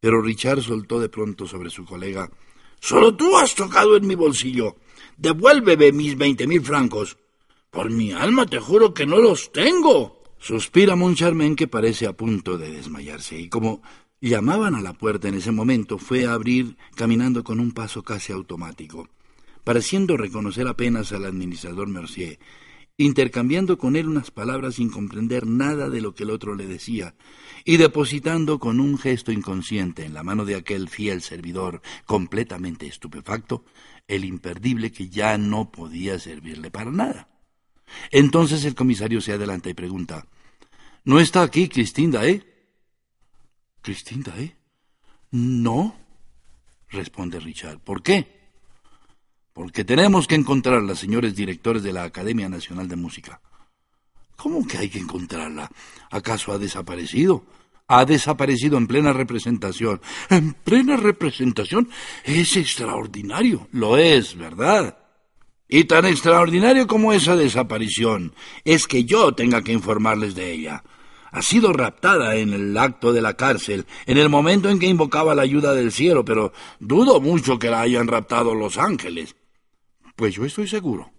Pero Richard soltó de pronto sobre su colega. Solo tú has tocado en mi bolsillo. Devuélveme mis veinte mil francos. Por mi alma te juro que no los tengo. Suspira Moncharmin que parece a punto de desmayarse y como llamaban a la puerta en ese momento fue a abrir caminando con un paso casi automático, pareciendo reconocer apenas al administrador Mercier, intercambiando con él unas palabras sin comprender nada de lo que el otro le decía, y depositando con un gesto inconsciente en la mano de aquel fiel servidor completamente estupefacto el imperdible que ya no podía servirle para nada. Entonces el comisario se adelanta y pregunta ¿No está aquí Cristinda, eh? ¿Cristinda, eh? No, responde Richard. ¿Por qué? Porque tenemos que encontrarla, señores directores de la Academia Nacional de Música. ¿Cómo que hay que encontrarla? ¿Acaso ha desaparecido? Ha desaparecido en plena representación. ¿En plena representación? Es extraordinario. Lo es, ¿verdad? Y tan extraordinario como esa desaparición es que yo tenga que informarles de ella. Ha sido raptada en el acto de la cárcel, en el momento en que invocaba la ayuda del cielo, pero dudo mucho que la hayan raptado los ángeles. Pues yo estoy seguro.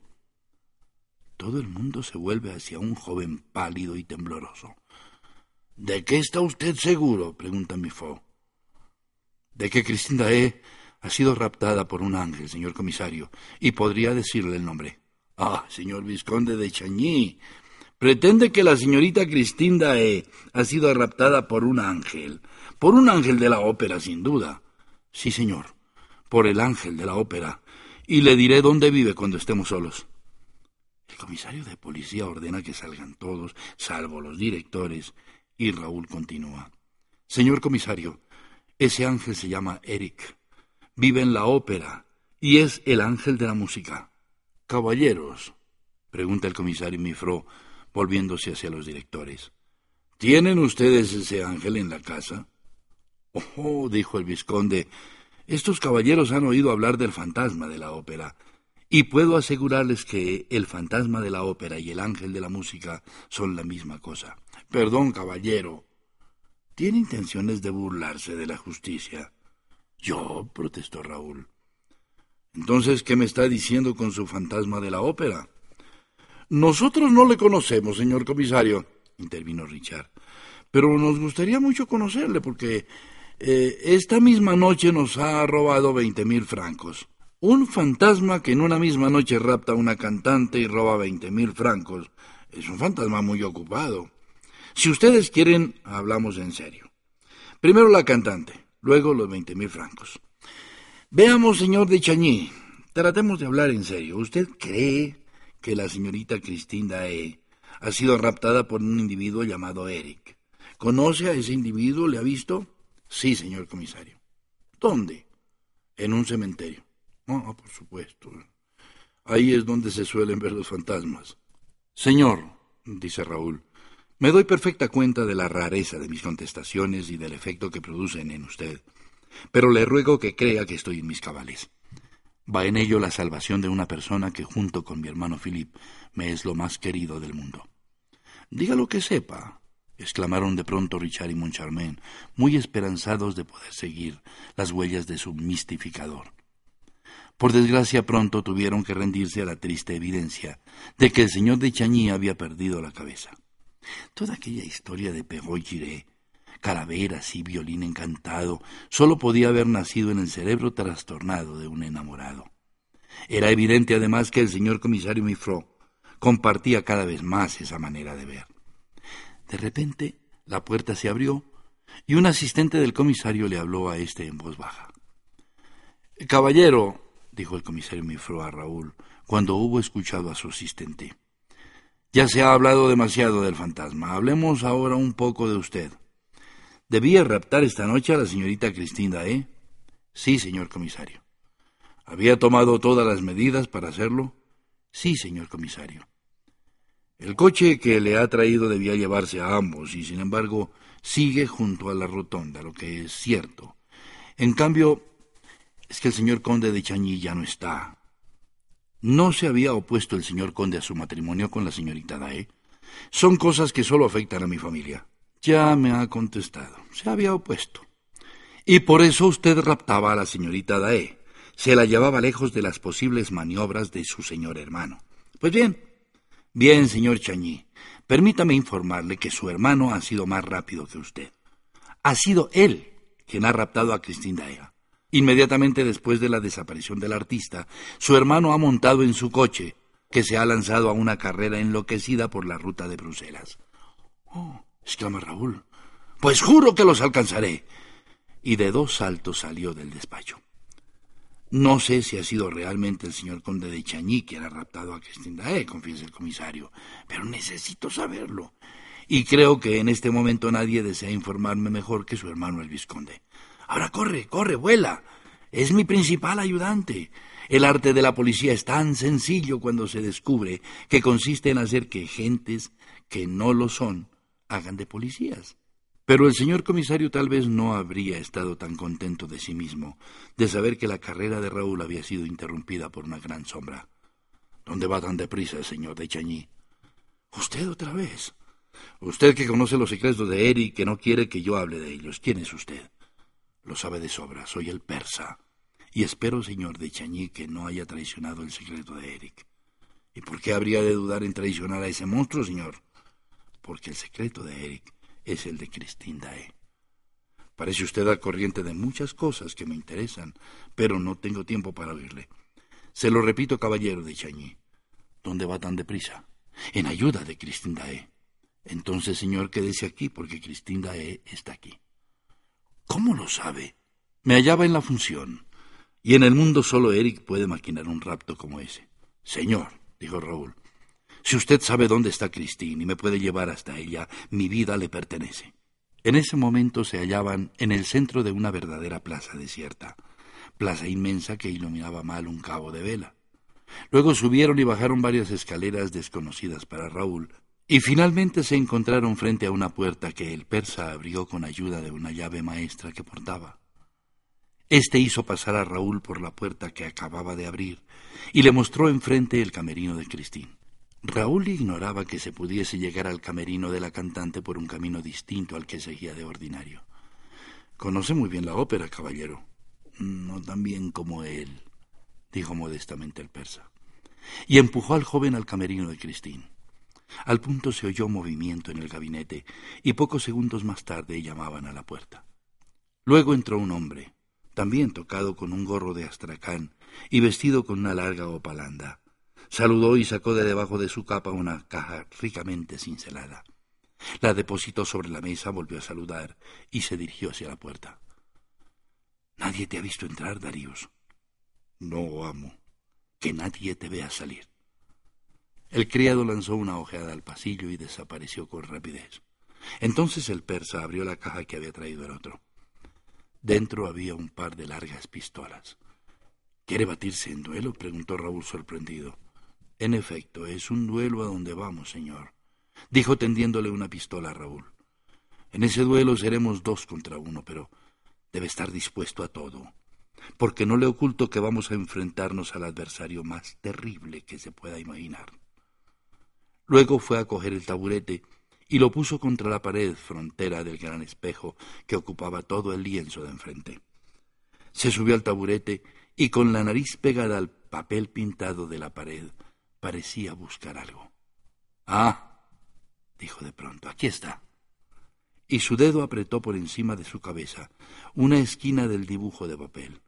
Todo el mundo se vuelve hacia un joven pálido y tembloroso. ¿De qué está usted seguro? pregunta Mifo. De que Cristina E ha sido raptada por un ángel, señor comisario, y podría decirle el nombre. Ah, señor vizconde de Chañí, pretende que la señorita Cristinda E ha sido raptada por un ángel, por un ángel de la ópera, sin duda. Sí, señor, por el ángel de la ópera, y le diré dónde vive cuando estemos solos. El comisario de policía ordena que salgan todos, salvo los directores, y Raúl continúa. Señor comisario, ese ángel se llama Eric vive en la ópera y es el ángel de la música. Caballeros, pregunta el comisario Mifro, volviéndose hacia los directores. ¿Tienen ustedes ese ángel en la casa? Oh, dijo el vizconde, estos caballeros han oído hablar del fantasma de la ópera, y puedo asegurarles que el fantasma de la ópera y el ángel de la música son la misma cosa. Perdón, caballero. ¿Tiene intenciones de burlarse de la justicia? Yo, protestó Raúl. Entonces, ¿qué me está diciendo con su fantasma de la ópera? Nosotros no le conocemos, señor comisario, intervino Richard, pero nos gustaría mucho conocerle porque eh, esta misma noche nos ha robado veinte mil francos. Un fantasma que en una misma noche rapta a una cantante y roba veinte mil francos es un fantasma muy ocupado. Si ustedes quieren, hablamos en serio. Primero la cantante luego los veinte mil francos. Veamos, señor de Chañí, tratemos de hablar en serio. ¿Usted cree que la señorita Cristina E ha sido raptada por un individuo llamado Eric? ¿Conoce a ese individuo? ¿Le ha visto? Sí, señor comisario. ¿Dónde? En un cementerio. Ah, por supuesto. Ahí es donde se suelen ver los fantasmas. Señor, dice Raúl, me doy perfecta cuenta de la rareza de mis contestaciones y del efecto que producen en usted, pero le ruego que crea que estoy en mis cabales. Va en ello la salvación de una persona que junto con mi hermano Philip me es lo más querido del mundo. Diga lo que sepa, exclamaron de pronto Richard y Moncharmin, muy esperanzados de poder seguir las huellas de su mistificador. Por desgracia pronto tuvieron que rendirse a la triste evidencia de que el señor de Chañí había perdido la cabeza. Toda aquella historia de Perrault Giré, calaveras y violín encantado, solo podía haber nacido en el cerebro trastornado de un enamorado. Era evidente además que el señor comisario Mifro compartía cada vez más esa manera de ver. De repente, la puerta se abrió y un asistente del comisario le habló a éste en voz baja. Caballero, dijo el comisario Mifro a Raúl, cuando hubo escuchado a su asistente. Ya se ha hablado demasiado del fantasma. Hablemos ahora un poco de usted. Debía raptar esta noche a la señorita Cristina, ¿eh? Sí, señor comisario. ¿Había tomado todas las medidas para hacerlo? Sí, señor comisario. El coche que le ha traído debía llevarse a ambos y, sin embargo, sigue junto a la rotonda, lo que es cierto. En cambio, es que el señor conde de Chañí ya no está. No se había opuesto el señor conde a su matrimonio con la señorita Dae. Son cosas que solo afectan a mi familia. Ya me ha contestado. Se había opuesto. Y por eso usted raptaba a la señorita Dae. Se la llevaba lejos de las posibles maniobras de su señor hermano. Pues bien, bien, señor Chañí, permítame informarle que su hermano ha sido más rápido que usted. Ha sido él quien ha raptado a Cristina Dae. Inmediatamente después de la desaparición del artista, su hermano ha montado en su coche, que se ha lanzado a una carrera enloquecida por la ruta de Bruselas. Oh, exclama Raúl. Pues juro que los alcanzaré. Y de dos saltos salió del despacho. No sé si ha sido realmente el señor conde de Chañí quien ha raptado a Cristina Dae, confiesa el comisario, pero necesito saberlo. Y creo que en este momento nadie desea informarme mejor que su hermano el vizconde. Ahora corre, corre, vuela. Es mi principal ayudante. El arte de la policía es tan sencillo cuando se descubre que consiste en hacer que gentes que no lo son hagan de policías. Pero el señor comisario tal vez no habría estado tan contento de sí mismo de saber que la carrera de Raúl había sido interrumpida por una gran sombra. ¿Dónde va tan deprisa, señor de Chañí? Usted otra vez. Usted que conoce los secretos de Eric, que no quiere que yo hable de ellos. ¿Quién es usted? Lo sabe de sobra, soy el persa. Y espero, señor de Chañí, que no haya traicionado el secreto de Eric. ¿Y por qué habría de dudar en traicionar a ese monstruo, señor? Porque el secreto de Eric es el de Christine Dae. Parece usted al corriente de muchas cosas que me interesan, pero no tengo tiempo para oírle. Se lo repito, caballero de Chañí. ¿Dónde va tan deprisa? En ayuda de Christine Dae. Entonces, señor, quédese aquí porque Christine Dae está aquí. ¿Cómo lo sabe? Me hallaba en la función. Y en el mundo solo Eric puede maquinar un rapto como ese. Señor, dijo Raúl, si usted sabe dónde está Christine y me puede llevar hasta ella, mi vida le pertenece. En ese momento se hallaban en el centro de una verdadera plaza desierta, plaza inmensa que iluminaba mal un cabo de vela. Luego subieron y bajaron varias escaleras desconocidas para Raúl, y finalmente se encontraron frente a una puerta que el persa abrió con ayuda de una llave maestra que portaba. Este hizo pasar a Raúl por la puerta que acababa de abrir y le mostró enfrente el camerino de Cristín. Raúl ignoraba que se pudiese llegar al camerino de la cantante por un camino distinto al que seguía de ordinario. Conoce muy bien la ópera, caballero. No tan bien como él, dijo modestamente el persa. Y empujó al joven al camerino de Cristín. Al punto se oyó movimiento en el gabinete y pocos segundos más tarde llamaban a la puerta. Luego entró un hombre, también tocado con un gorro de astracán y vestido con una larga opalanda. Saludó y sacó de debajo de su capa una caja ricamente cincelada. La depositó sobre la mesa, volvió a saludar y se dirigió hacia la puerta. Nadie te ha visto entrar, Daríos. No, amo. Que nadie te vea salir. El criado lanzó una ojeada al pasillo y desapareció con rapidez. Entonces el persa abrió la caja que había traído el otro. Dentro había un par de largas pistolas. ¿Quiere batirse en duelo? preguntó Raúl sorprendido. En efecto, es un duelo a donde vamos, señor, dijo tendiéndole una pistola a Raúl. En ese duelo seremos dos contra uno, pero debe estar dispuesto a todo, porque no le oculto que vamos a enfrentarnos al adversario más terrible que se pueda imaginar. Luego fue a coger el taburete y lo puso contra la pared frontera del gran espejo que ocupaba todo el lienzo de enfrente. Se subió al taburete y con la nariz pegada al papel pintado de la pared parecía buscar algo. Ah, dijo de pronto, aquí está. Y su dedo apretó por encima de su cabeza una esquina del dibujo de papel.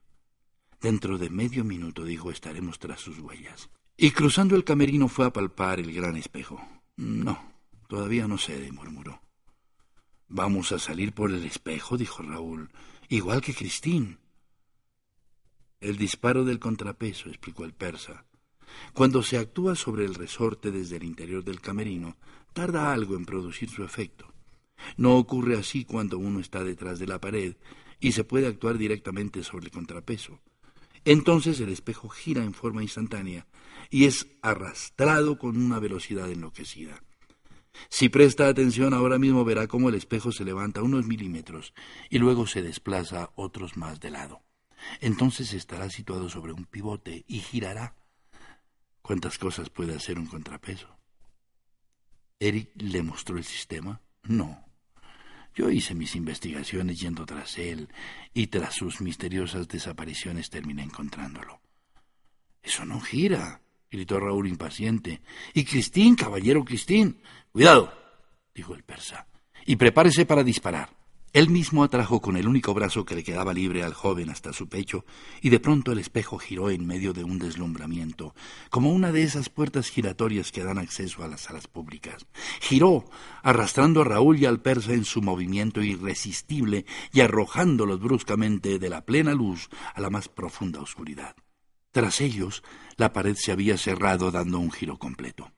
Dentro de medio minuto, dijo, estaremos tras sus huellas. Y cruzando el camerino fue a palpar el gran espejo. No, Todavía no sé, murmuró. Vamos a salir por el espejo, dijo Raúl, igual que Cristín. El disparo del contrapeso, explicó el persa. Cuando se actúa sobre el resorte desde el interior del camerino, tarda algo en producir su efecto. No ocurre así cuando uno está detrás de la pared y se puede actuar directamente sobre el contrapeso. Entonces el espejo gira en forma instantánea y es arrastrado con una velocidad enloquecida. Si presta atención ahora mismo verá cómo el espejo se levanta unos milímetros y luego se desplaza otros más de lado. Entonces estará situado sobre un pivote y girará. ¿Cuántas cosas puede hacer un contrapeso? ¿Eric le mostró el sistema? No. Yo hice mis investigaciones yendo tras él y tras sus misteriosas desapariciones terminé encontrándolo. Eso no gira, gritó Raúl impaciente. Y Cristín, caballero Cristín. Cuidado, dijo el persa, y prepárese para disparar. Él mismo atrajo con el único brazo que le quedaba libre al joven hasta su pecho, y de pronto el espejo giró en medio de un deslumbramiento, como una de esas puertas giratorias que dan acceso a las salas públicas. Giró, arrastrando a Raúl y al persa en su movimiento irresistible y arrojándolos bruscamente de la plena luz a la más profunda oscuridad. Tras ellos, la pared se había cerrado dando un giro completo.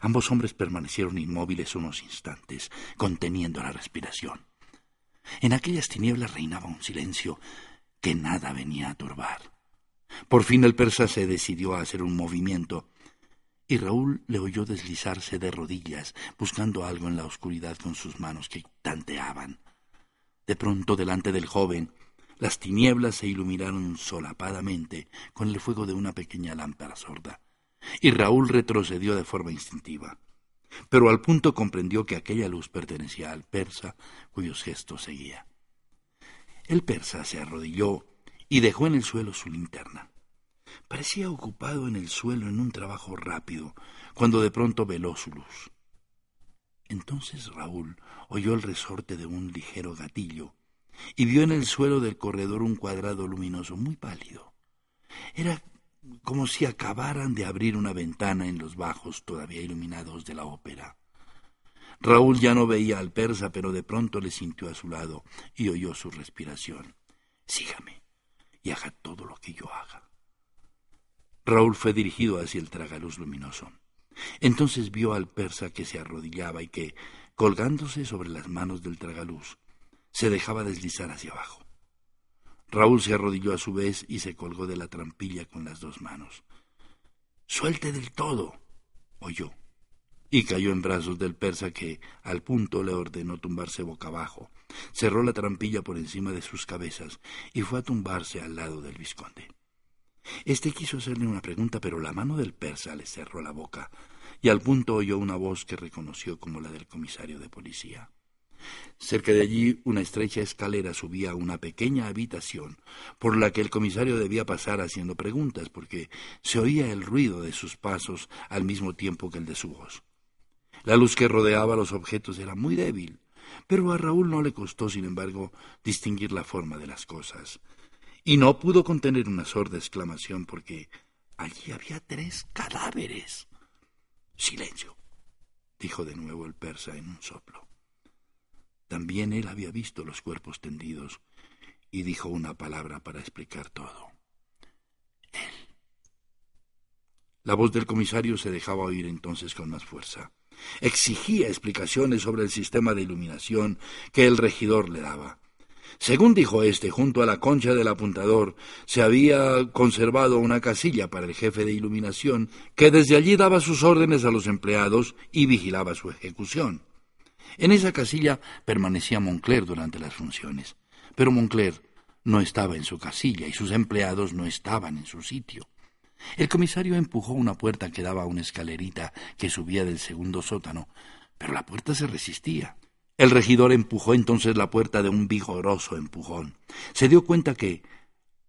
Ambos hombres permanecieron inmóviles unos instantes, conteniendo la respiración. En aquellas tinieblas reinaba un silencio que nada venía a turbar. Por fin el persa se decidió a hacer un movimiento, y Raúl le oyó deslizarse de rodillas, buscando algo en la oscuridad con sus manos que tanteaban. De pronto, delante del joven, las tinieblas se iluminaron solapadamente con el fuego de una pequeña lámpara sorda, y Raúl retrocedió de forma instintiva pero al punto comprendió que aquella luz pertenecía al persa cuyos gestos seguía. El persa se arrodilló y dejó en el suelo su linterna. Parecía ocupado en el suelo en un trabajo rápido, cuando de pronto veló su luz. Entonces Raúl oyó el resorte de un ligero gatillo y vio en el suelo del corredor un cuadrado luminoso muy pálido. Era como si acabaran de abrir una ventana en los bajos todavía iluminados de la ópera. Raúl ya no veía al persa, pero de pronto le sintió a su lado y oyó su respiración. Sígame y haga todo lo que yo haga. Raúl fue dirigido hacia el tragaluz luminoso. Entonces vio al persa que se arrodillaba y que, colgándose sobre las manos del tragaluz, se dejaba deslizar hacia abajo. Raúl se arrodilló a su vez y se colgó de la trampilla con las dos manos. Suelte del todo, oyó, y cayó en brazos del persa que, al punto, le ordenó tumbarse boca abajo. Cerró la trampilla por encima de sus cabezas y fue a tumbarse al lado del vizconde. Este quiso hacerle una pregunta, pero la mano del persa le cerró la boca, y al punto oyó una voz que reconoció como la del comisario de policía. Cerca de allí una estrecha escalera subía a una pequeña habitación por la que el comisario debía pasar haciendo preguntas porque se oía el ruido de sus pasos al mismo tiempo que el de su voz. La luz que rodeaba los objetos era muy débil, pero a Raúl no le costó, sin embargo, distinguir la forma de las cosas. Y no pudo contener una sorda exclamación porque allí había tres cadáveres. Silencio, dijo de nuevo el persa en un soplo. También él había visto los cuerpos tendidos y dijo una palabra para explicar todo. Él. La voz del comisario se dejaba oír entonces con más fuerza. Exigía explicaciones sobre el sistema de iluminación que el regidor le daba. Según dijo éste, junto a la concha del apuntador se había conservado una casilla para el jefe de iluminación que desde allí daba sus órdenes a los empleados y vigilaba su ejecución. En esa casilla permanecía Moncler durante las funciones, pero Moncler no estaba en su casilla y sus empleados no estaban en su sitio. El comisario empujó una puerta que daba a una escalerita que subía del segundo sótano, pero la puerta se resistía. El regidor empujó entonces la puerta de un vigoroso empujón. Se dio cuenta que,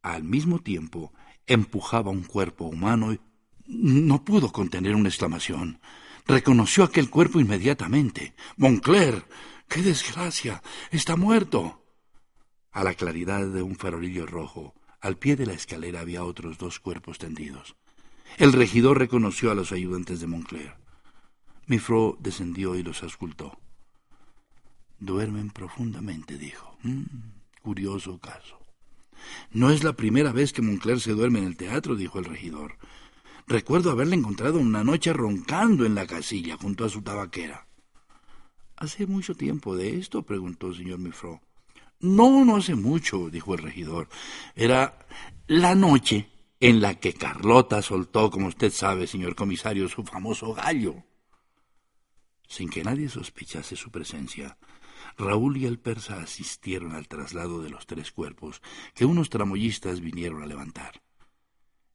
al mismo tiempo, empujaba un cuerpo humano y no pudo contener una exclamación. Reconoció aquel cuerpo inmediatamente. Moncler. ¡Qué desgracia! Está muerto. A la claridad de un farolillo rojo, al pie de la escalera había otros dos cuerpos tendidos. El regidor reconoció a los ayudantes de Moncler. Mifro descendió y los auscultó. Duermen profundamente, dijo. Mm, curioso caso. No es la primera vez que Moncler se duerme en el teatro, dijo el regidor. Recuerdo haberle encontrado una noche roncando en la casilla junto a su tabaquera. ¿Hace mucho tiempo de esto? preguntó el señor Mifro. No, no hace mucho, dijo el regidor. Era la noche en la que Carlota soltó, como usted sabe, señor comisario, su famoso gallo. Sin que nadie sospechase su presencia, Raúl y el persa asistieron al traslado de los tres cuerpos que unos tramoyistas vinieron a levantar.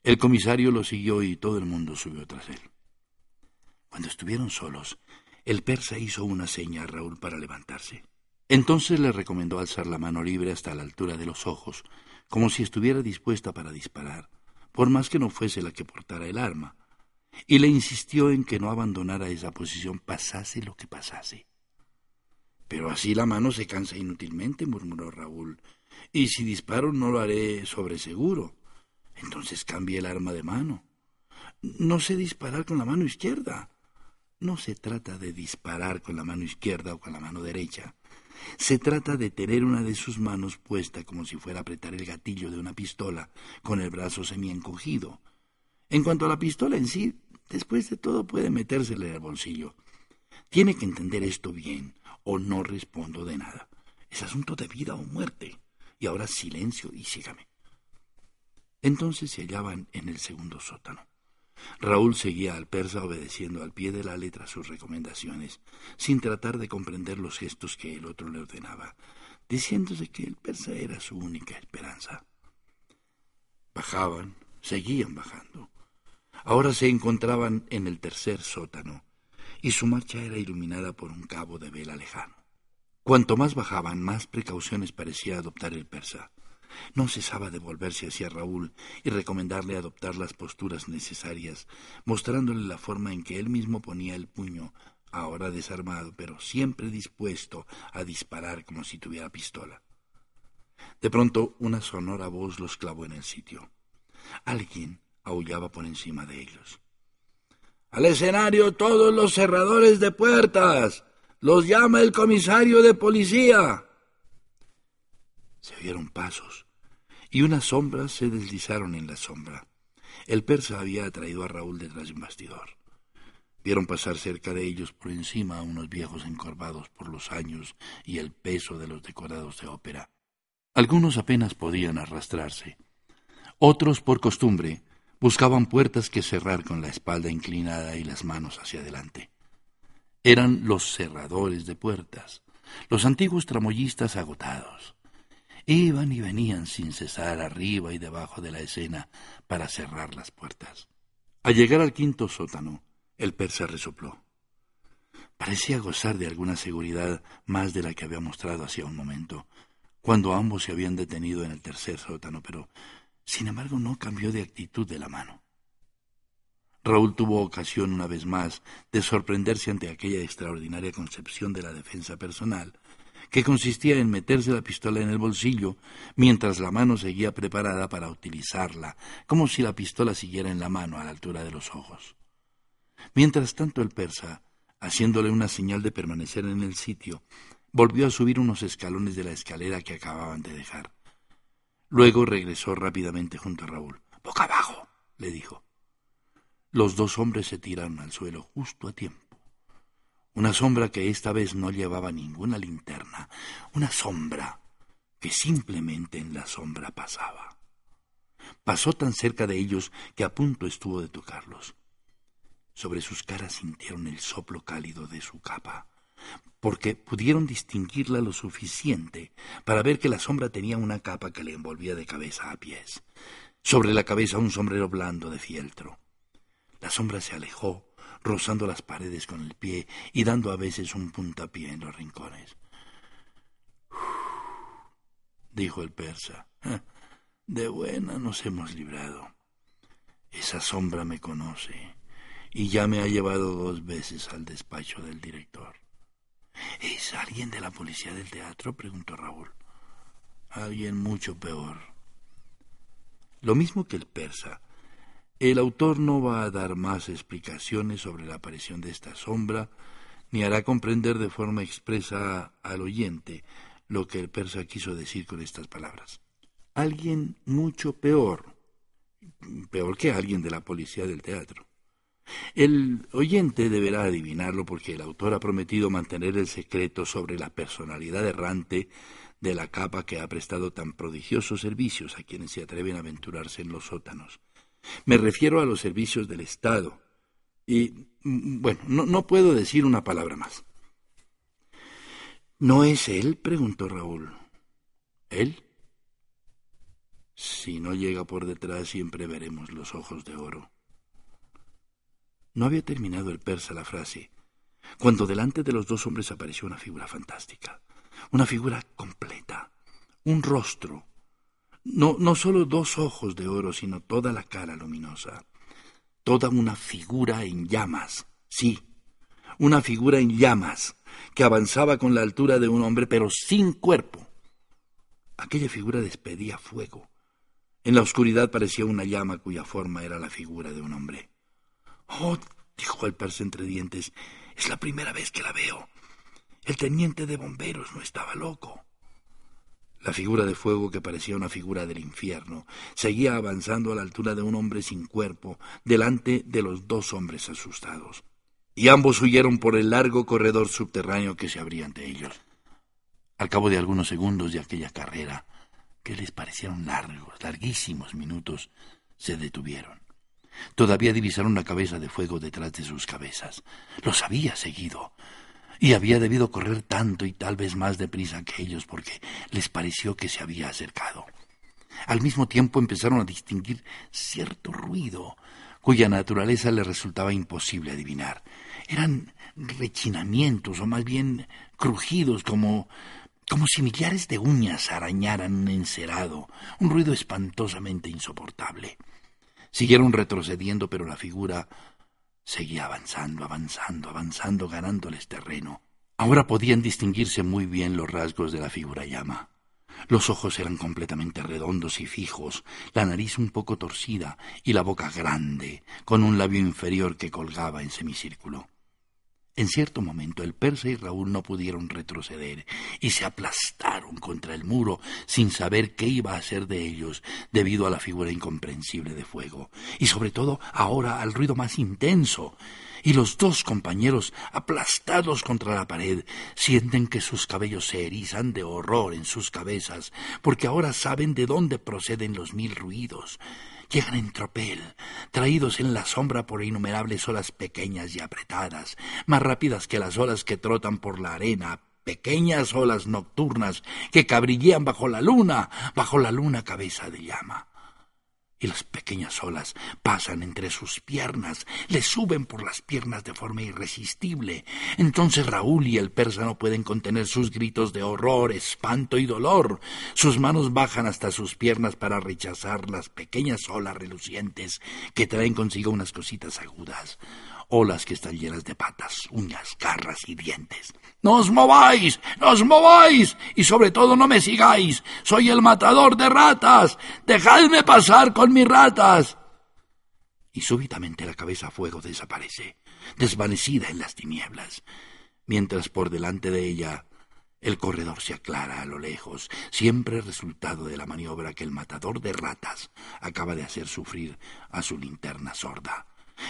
El comisario lo siguió y todo el mundo subió tras él. Cuando estuvieron solos, el persa hizo una seña a Raúl para levantarse. Entonces le recomendó alzar la mano libre hasta la altura de los ojos, como si estuviera dispuesta para disparar, por más que no fuese la que portara el arma, y le insistió en que no abandonara esa posición pasase lo que pasase. Pero así la mano se cansa inútilmente, murmuró Raúl, y si disparo no lo haré sobre seguro. Entonces cambie el arma de mano. No sé disparar con la mano izquierda. No se trata de disparar con la mano izquierda o con la mano derecha. Se trata de tener una de sus manos puesta como si fuera a apretar el gatillo de una pistola, con el brazo semi-encogido. En cuanto a la pistola en sí, después de todo puede metérsela en el bolsillo. Tiene que entender esto bien, o no respondo de nada. Es asunto de vida o muerte. Y ahora silencio y sígame. Entonces se hallaban en el segundo sótano. Raúl seguía al persa obedeciendo al pie de la letra sus recomendaciones, sin tratar de comprender los gestos que el otro le ordenaba, diciéndose que el persa era su única esperanza. Bajaban, seguían bajando. Ahora se encontraban en el tercer sótano, y su marcha era iluminada por un cabo de vela lejano. Cuanto más bajaban, más precauciones parecía adoptar el persa. No cesaba de volverse hacia Raúl y recomendarle adoptar las posturas necesarias, mostrándole la forma en que él mismo ponía el puño, ahora desarmado, pero siempre dispuesto a disparar como si tuviera pistola. De pronto una sonora voz los clavó en el sitio. Alguien aullaba por encima de ellos. Al escenario todos los cerradores de puertas. Los llama el comisario de policía. Se oyeron pasos y unas sombras se deslizaron en la sombra. El persa había atraído a Raúl detrás de un bastidor. Vieron pasar cerca de ellos por encima a unos viejos encorvados por los años y el peso de los decorados de ópera. Algunos apenas podían arrastrarse. Otros, por costumbre, Buscaban puertas que cerrar con la espalda inclinada y las manos hacia adelante. Eran los cerradores de puertas, los antiguos tramoyistas agotados. Iban y venían sin cesar arriba y debajo de la escena para cerrar las puertas. Al llegar al quinto sótano, el persa resopló. Parecía gozar de alguna seguridad más de la que había mostrado hacía un momento, cuando ambos se habían detenido en el tercer sótano, pero sin embargo, no cambió de actitud de la mano. Raúl tuvo ocasión una vez más de sorprenderse ante aquella extraordinaria concepción de la defensa personal, que consistía en meterse la pistola en el bolsillo mientras la mano seguía preparada para utilizarla, como si la pistola siguiera en la mano a la altura de los ojos. Mientras tanto el persa, haciéndole una señal de permanecer en el sitio, volvió a subir unos escalones de la escalera que acababan de dejar. Luego regresó rápidamente junto a Raúl. Boca abajo, le dijo. Los dos hombres se tiraron al suelo justo a tiempo. Una sombra que esta vez no llevaba ninguna linterna, una sombra que simplemente en la sombra pasaba. Pasó tan cerca de ellos que a punto estuvo de tocarlos. Sobre sus caras sintieron el soplo cálido de su capa porque pudieron distinguirla lo suficiente para ver que la sombra tenía una capa que le envolvía de cabeza a pies. Sobre la cabeza un sombrero blando de fieltro. La sombra se alejó, rozando las paredes con el pie y dando a veces un puntapié en los rincones. dijo el persa. De buena nos hemos librado. Esa sombra me conoce y ya me ha llevado dos veces al despacho del director. ¿Es alguien de la policía del teatro? preguntó Raúl. Alguien mucho peor. Lo mismo que el persa. El autor no va a dar más explicaciones sobre la aparición de esta sombra, ni hará comprender de forma expresa al oyente lo que el persa quiso decir con estas palabras. Alguien mucho peor, peor que alguien de la policía del teatro. El oyente deberá adivinarlo porque el autor ha prometido mantener el secreto sobre la personalidad errante de la capa que ha prestado tan prodigiosos servicios a quienes se atreven a aventurarse en los sótanos. Me refiero a los servicios del Estado. Y, mm, bueno, no, no puedo decir una palabra más. ¿No es él? preguntó Raúl. ¿Él? Si no llega por detrás siempre veremos los ojos de oro. No había terminado el persa la frase, cuando delante de los dos hombres apareció una figura fantástica, una figura completa, un rostro, no, no solo dos ojos de oro, sino toda la cara luminosa, toda una figura en llamas, sí, una figura en llamas, que avanzaba con la altura de un hombre, pero sin cuerpo. Aquella figura despedía fuego. En la oscuridad parecía una llama cuya forma era la figura de un hombre. Oh, dijo el persa entre dientes, es la primera vez que la veo. El teniente de bomberos no estaba loco. La figura de fuego, que parecía una figura del infierno, seguía avanzando a la altura de un hombre sin cuerpo, delante de los dos hombres asustados. Y ambos huyeron por el largo corredor subterráneo que se abría ante ellos. Al cabo de algunos segundos de aquella carrera, que les parecieron largos, larguísimos minutos, se detuvieron. Todavía divisaron una cabeza de fuego detrás de sus cabezas. Los había seguido. Y había debido correr tanto y tal vez más deprisa que ellos porque les pareció que se había acercado. Al mismo tiempo empezaron a distinguir cierto ruido cuya naturaleza les resultaba imposible adivinar. Eran rechinamientos o más bien crujidos como como si millares de uñas arañaran un encerado, un ruido espantosamente insoportable. Siguieron retrocediendo, pero la figura seguía avanzando, avanzando, avanzando, ganándoles terreno. Ahora podían distinguirse muy bien los rasgos de la figura llama. Los ojos eran completamente redondos y fijos, la nariz un poco torcida y la boca grande, con un labio inferior que colgaba en semicírculo. En cierto momento el persa y Raúl no pudieron retroceder y se aplastaron contra el muro sin saber qué iba a hacer de ellos debido a la figura incomprensible de fuego y sobre todo ahora al ruido más intenso. Y los dos compañeros, aplastados contra la pared, sienten que sus cabellos se erizan de horror en sus cabezas, porque ahora saben de dónde proceden los mil ruidos llegan en tropel, traídos en la sombra por innumerables olas pequeñas y apretadas, más rápidas que las olas que trotan por la arena, pequeñas olas nocturnas que cabrillean bajo la luna, bajo la luna cabeza de llama y las pequeñas olas pasan entre sus piernas, le suben por las piernas de forma irresistible. Entonces Raúl y el persa no pueden contener sus gritos de horror, espanto y dolor. Sus manos bajan hasta sus piernas para rechazar las pequeñas olas relucientes que traen consigo unas cositas agudas olas que están llenas de patas, uñas, garras y dientes. ¡No os mováis! ¡No os mováis! Y sobre todo no me sigáis. Soy el matador de ratas. Dejadme pasar con mis ratas. Y súbitamente la cabeza a fuego desaparece, desvanecida en las tinieblas, mientras por delante de ella el corredor se aclara a lo lejos, siempre resultado de la maniobra que el matador de ratas acaba de hacer sufrir a su linterna sorda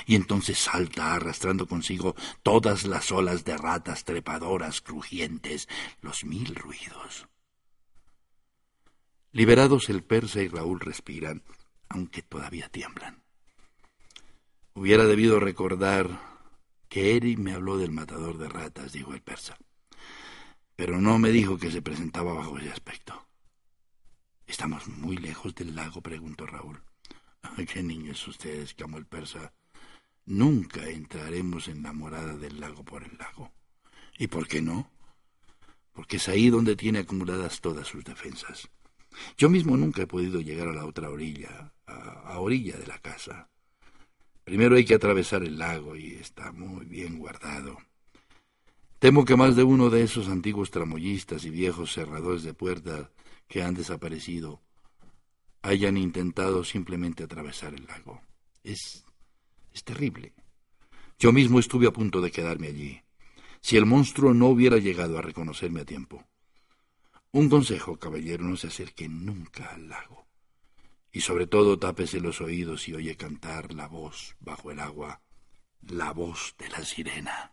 y entonces salta arrastrando consigo todas las olas de ratas trepadoras, crujientes, los mil ruidos. Liberados el persa y Raúl respiran, aunque todavía tiemblan. Hubiera debido recordar que Eri me habló del matador de ratas, dijo el persa. Pero no me dijo que se presentaba bajo ese aspecto. ¿Estamos muy lejos del lago? preguntó Raúl. ¿Qué niños ustedes? exclamó el persa, Nunca entraremos en la morada del lago por el lago. ¿Y por qué no? Porque es ahí donde tiene acumuladas todas sus defensas. Yo mismo nunca he podido llegar a la otra orilla, a, orilla de la casa. Primero hay que atravesar el lago y está muy bien guardado. Temo que más de uno de esos antiguos tramoyistas y viejos cerradores de puertas que han desaparecido hayan intentado simplemente atravesar el lago. Es es terrible. Yo mismo estuve a punto de quedarme allí, si el monstruo no hubiera llegado a reconocerme a tiempo. Un consejo, caballero, no se acerque nunca al lago. Y sobre todo tápese los oídos y oye cantar la voz bajo el agua la voz de la sirena.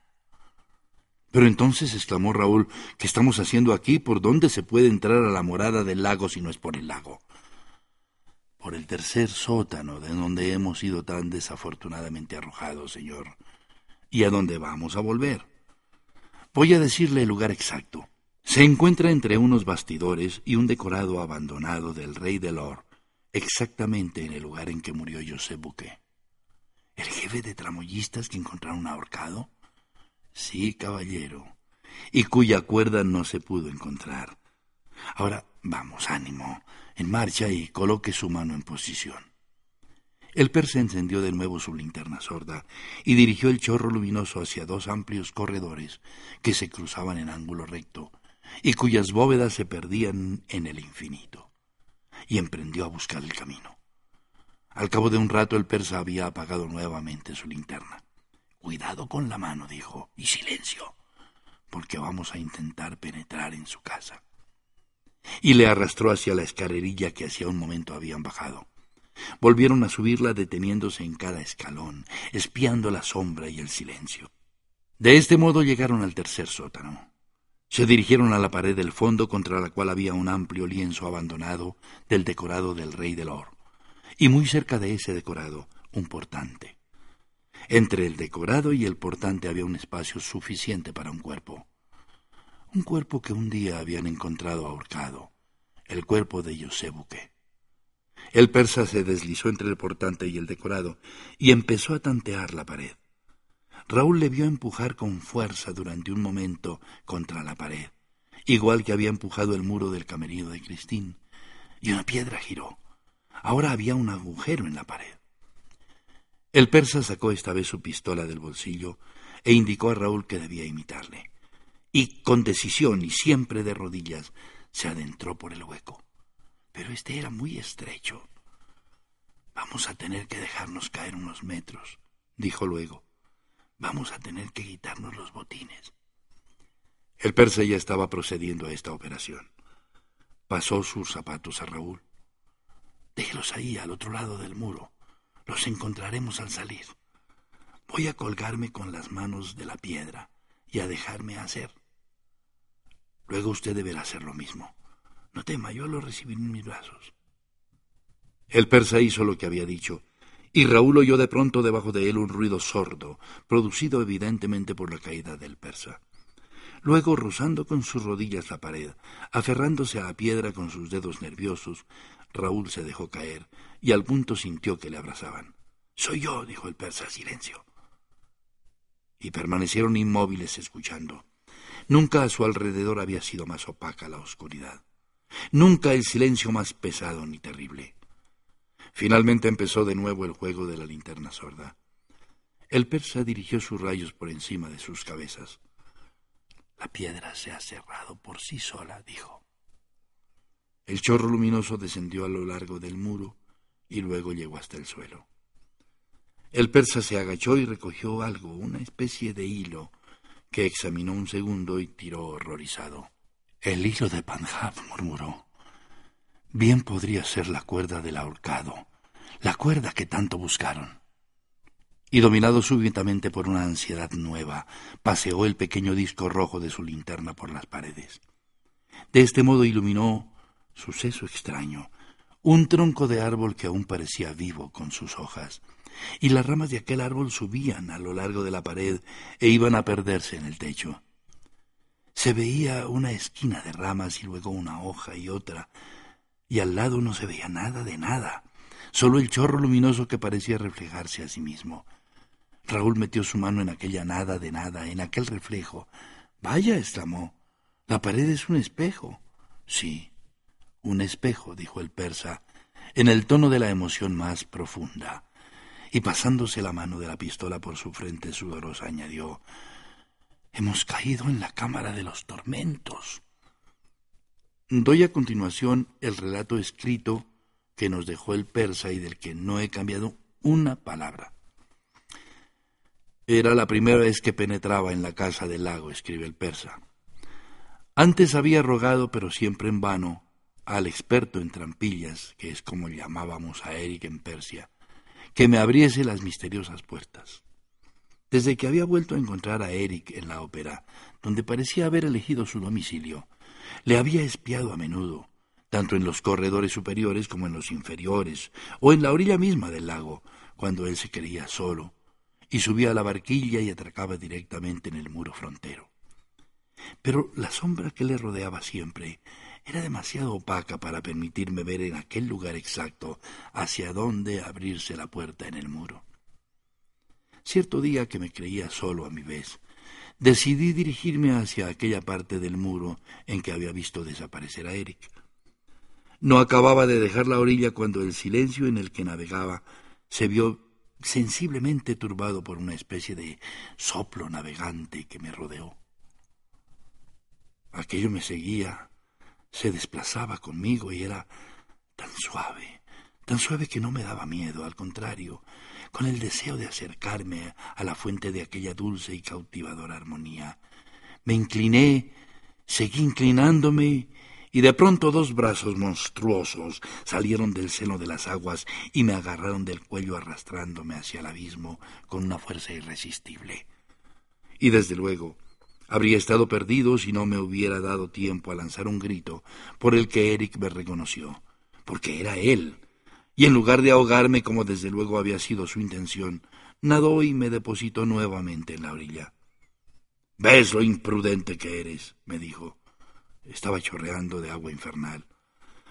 Pero entonces, exclamó Raúl, ¿qué estamos haciendo aquí? ¿Por dónde se puede entrar a la morada del lago si no es por el lago? Por el tercer sótano de donde hemos sido tan desafortunadamente arrojados, señor, y a dónde vamos a volver. Voy a decirle el lugar exacto. Se encuentra entre unos bastidores y un decorado abandonado del rey de Lor, exactamente en el lugar en que murió José Bouquet. ¿El jefe de tramoyistas que encontraron ahorcado? Sí, caballero, y cuya cuerda no se pudo encontrar. Ahora vamos, ánimo, en marcha y coloque su mano en posición. El persa encendió de nuevo su linterna sorda y dirigió el chorro luminoso hacia dos amplios corredores que se cruzaban en ángulo recto y cuyas bóvedas se perdían en el infinito, y emprendió a buscar el camino. Al cabo de un rato el persa había apagado nuevamente su linterna. Cuidado con la mano, dijo, y silencio, porque vamos a intentar penetrar en su casa. Y le arrastró hacia la escalerilla que hacía un momento habían bajado. Volvieron a subirla deteniéndose en cada escalón, espiando la sombra y el silencio. De este modo llegaron al tercer sótano. Se dirigieron a la pared del fondo contra la cual había un amplio lienzo abandonado del decorado del rey del Or, y muy cerca de ese decorado un portante. Entre el decorado y el portante había un espacio suficiente para un cuerpo. Un cuerpo que un día habían encontrado ahorcado, el cuerpo de José Buque. El persa se deslizó entre el portante y el decorado y empezó a tantear la pared. Raúl le vio empujar con fuerza durante un momento contra la pared, igual que había empujado el muro del camerino de Cristín, y una piedra giró. Ahora había un agujero en la pared. El persa sacó esta vez su pistola del bolsillo e indicó a Raúl que debía imitarle. Y con decisión y siempre de rodillas se adentró por el hueco. Pero este era muy estrecho. Vamos a tener que dejarnos caer unos metros, dijo luego. Vamos a tener que quitarnos los botines. El persa ya estaba procediendo a esta operación. Pasó sus zapatos a Raúl. Déjelos ahí, al otro lado del muro. Los encontraremos al salir. Voy a colgarme con las manos de la piedra y a dejarme hacer. Luego usted deberá hacer lo mismo. No tema, yo lo recibiré en mis brazos. El persa hizo lo que había dicho, y Raúl oyó de pronto debajo de él un ruido sordo, producido evidentemente por la caída del persa. Luego, rozando con sus rodillas la pared, aferrándose a la piedra con sus dedos nerviosos, Raúl se dejó caer y al punto sintió que le abrazaban. Soy yo, dijo el persa, silencio. Y permanecieron inmóviles escuchando. Nunca a su alrededor había sido más opaca la oscuridad. Nunca el silencio más pesado ni terrible. Finalmente empezó de nuevo el juego de la linterna sorda. El persa dirigió sus rayos por encima de sus cabezas. La piedra se ha cerrado por sí sola, dijo. El chorro luminoso descendió a lo largo del muro y luego llegó hasta el suelo. El persa se agachó y recogió algo, una especie de hilo, que examinó un segundo y tiró horrorizado. El hilo de Panjab, murmuró. Bien podría ser la cuerda del ahorcado, la cuerda que tanto buscaron. Y dominado súbitamente por una ansiedad nueva, paseó el pequeño disco rojo de su linterna por las paredes. De este modo iluminó suceso extraño, un tronco de árbol que aún parecía vivo con sus hojas, y las ramas de aquel árbol subían a lo largo de la pared e iban a perderse en el techo. Se veía una esquina de ramas y luego una hoja y otra, y al lado no se veía nada de nada, solo el chorro luminoso que parecía reflejarse a sí mismo. Raúl metió su mano en aquella nada de nada, en aquel reflejo. Vaya, exclamó, la pared es un espejo. Sí, un espejo, dijo el persa, en el tono de la emoción más profunda, y pasándose la mano de la pistola por su frente sudorosa, añadió Hemos caído en la cámara de los tormentos. Doy a continuación el relato escrito que nos dejó el persa y del que no he cambiado una palabra. Era la primera vez que penetraba en la casa del lago, escribe el persa. Antes había rogado, pero siempre en vano, al experto en trampillas, que es como llamábamos a Eric en Persia, que me abriese las misteriosas puertas. Desde que había vuelto a encontrar a Eric en la ópera, donde parecía haber elegido su domicilio, le había espiado a menudo, tanto en los corredores superiores como en los inferiores, o en la orilla misma del lago, cuando él se creía solo, y subía a la barquilla y atracaba directamente en el muro frontero. Pero la sombra que le rodeaba siempre era demasiado opaca para permitirme ver en aquel lugar exacto hacia dónde abrirse la puerta en el muro. Cierto día que me creía solo a mi vez, decidí dirigirme hacia aquella parte del muro en que había visto desaparecer a Eric. No acababa de dejar la orilla cuando el silencio en el que navegaba se vio sensiblemente turbado por una especie de soplo navegante que me rodeó. Aquello me seguía, se desplazaba conmigo y era tan suave, tan suave que no me daba miedo, al contrario, con el deseo de acercarme a la fuente de aquella dulce y cautivadora armonía. Me incliné, seguí inclinándome y de pronto dos brazos monstruosos salieron del seno de las aguas y me agarraron del cuello arrastrándome hacia el abismo con una fuerza irresistible. Y desde luego, habría estado perdido si no me hubiera dado tiempo a lanzar un grito por el que Eric me reconoció, porque era él. Y en lugar de ahogarme como desde luego había sido su intención, nadó y me depositó nuevamente en la orilla. ¿Ves lo imprudente que eres? me dijo. Estaba chorreando de agua infernal.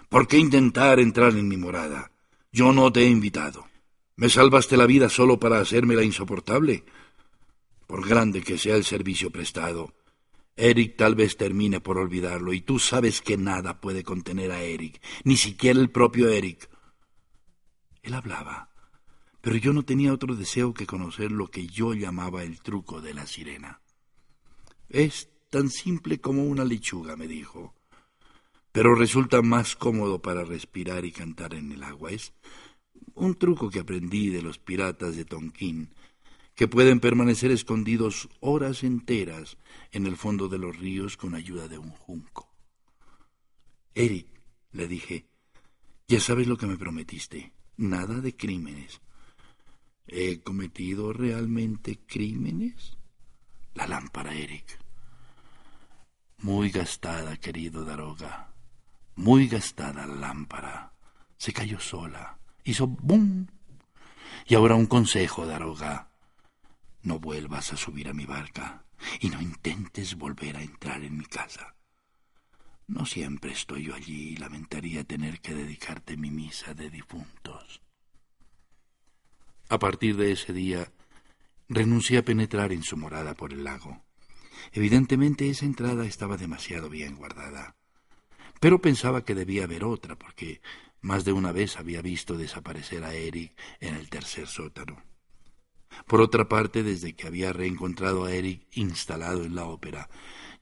¿Por qué intentar entrar en mi morada? Yo no te he invitado. ¿Me salvaste la vida solo para hacérmela insoportable? Por grande que sea el servicio prestado, Eric tal vez termine por olvidarlo, y tú sabes que nada puede contener a Eric, ni siquiera el propio Eric. Él hablaba, pero yo no tenía otro deseo que conocer lo que yo llamaba el truco de la sirena. Es tan simple como una lechuga, me dijo. Pero resulta más cómodo para respirar y cantar en el agua. Es un truco que aprendí de los piratas de Tonquín, que pueden permanecer escondidos horas enteras en el fondo de los ríos con ayuda de un junco. Eric, le dije, ya sabes lo que me prometiste, nada de crímenes. ¿He cometido realmente crímenes? La lámpara, Eric. Muy gastada, querido Daroga. Muy gastada la lámpara. Se cayó sola. Hizo ¡bum! Y ahora un consejo, Daroga. No vuelvas a subir a mi barca y no intentes volver a entrar en mi casa. No siempre estoy yo allí y lamentaría tener que dedicarte mi misa de difuntos. A partir de ese día, renuncié a penetrar en su morada por el lago. Evidentemente esa entrada estaba demasiado bien guardada. Pero pensaba que debía haber otra, porque más de una vez había visto desaparecer a Eric en el tercer sótano. Por otra parte, desde que había reencontrado a Eric instalado en la ópera,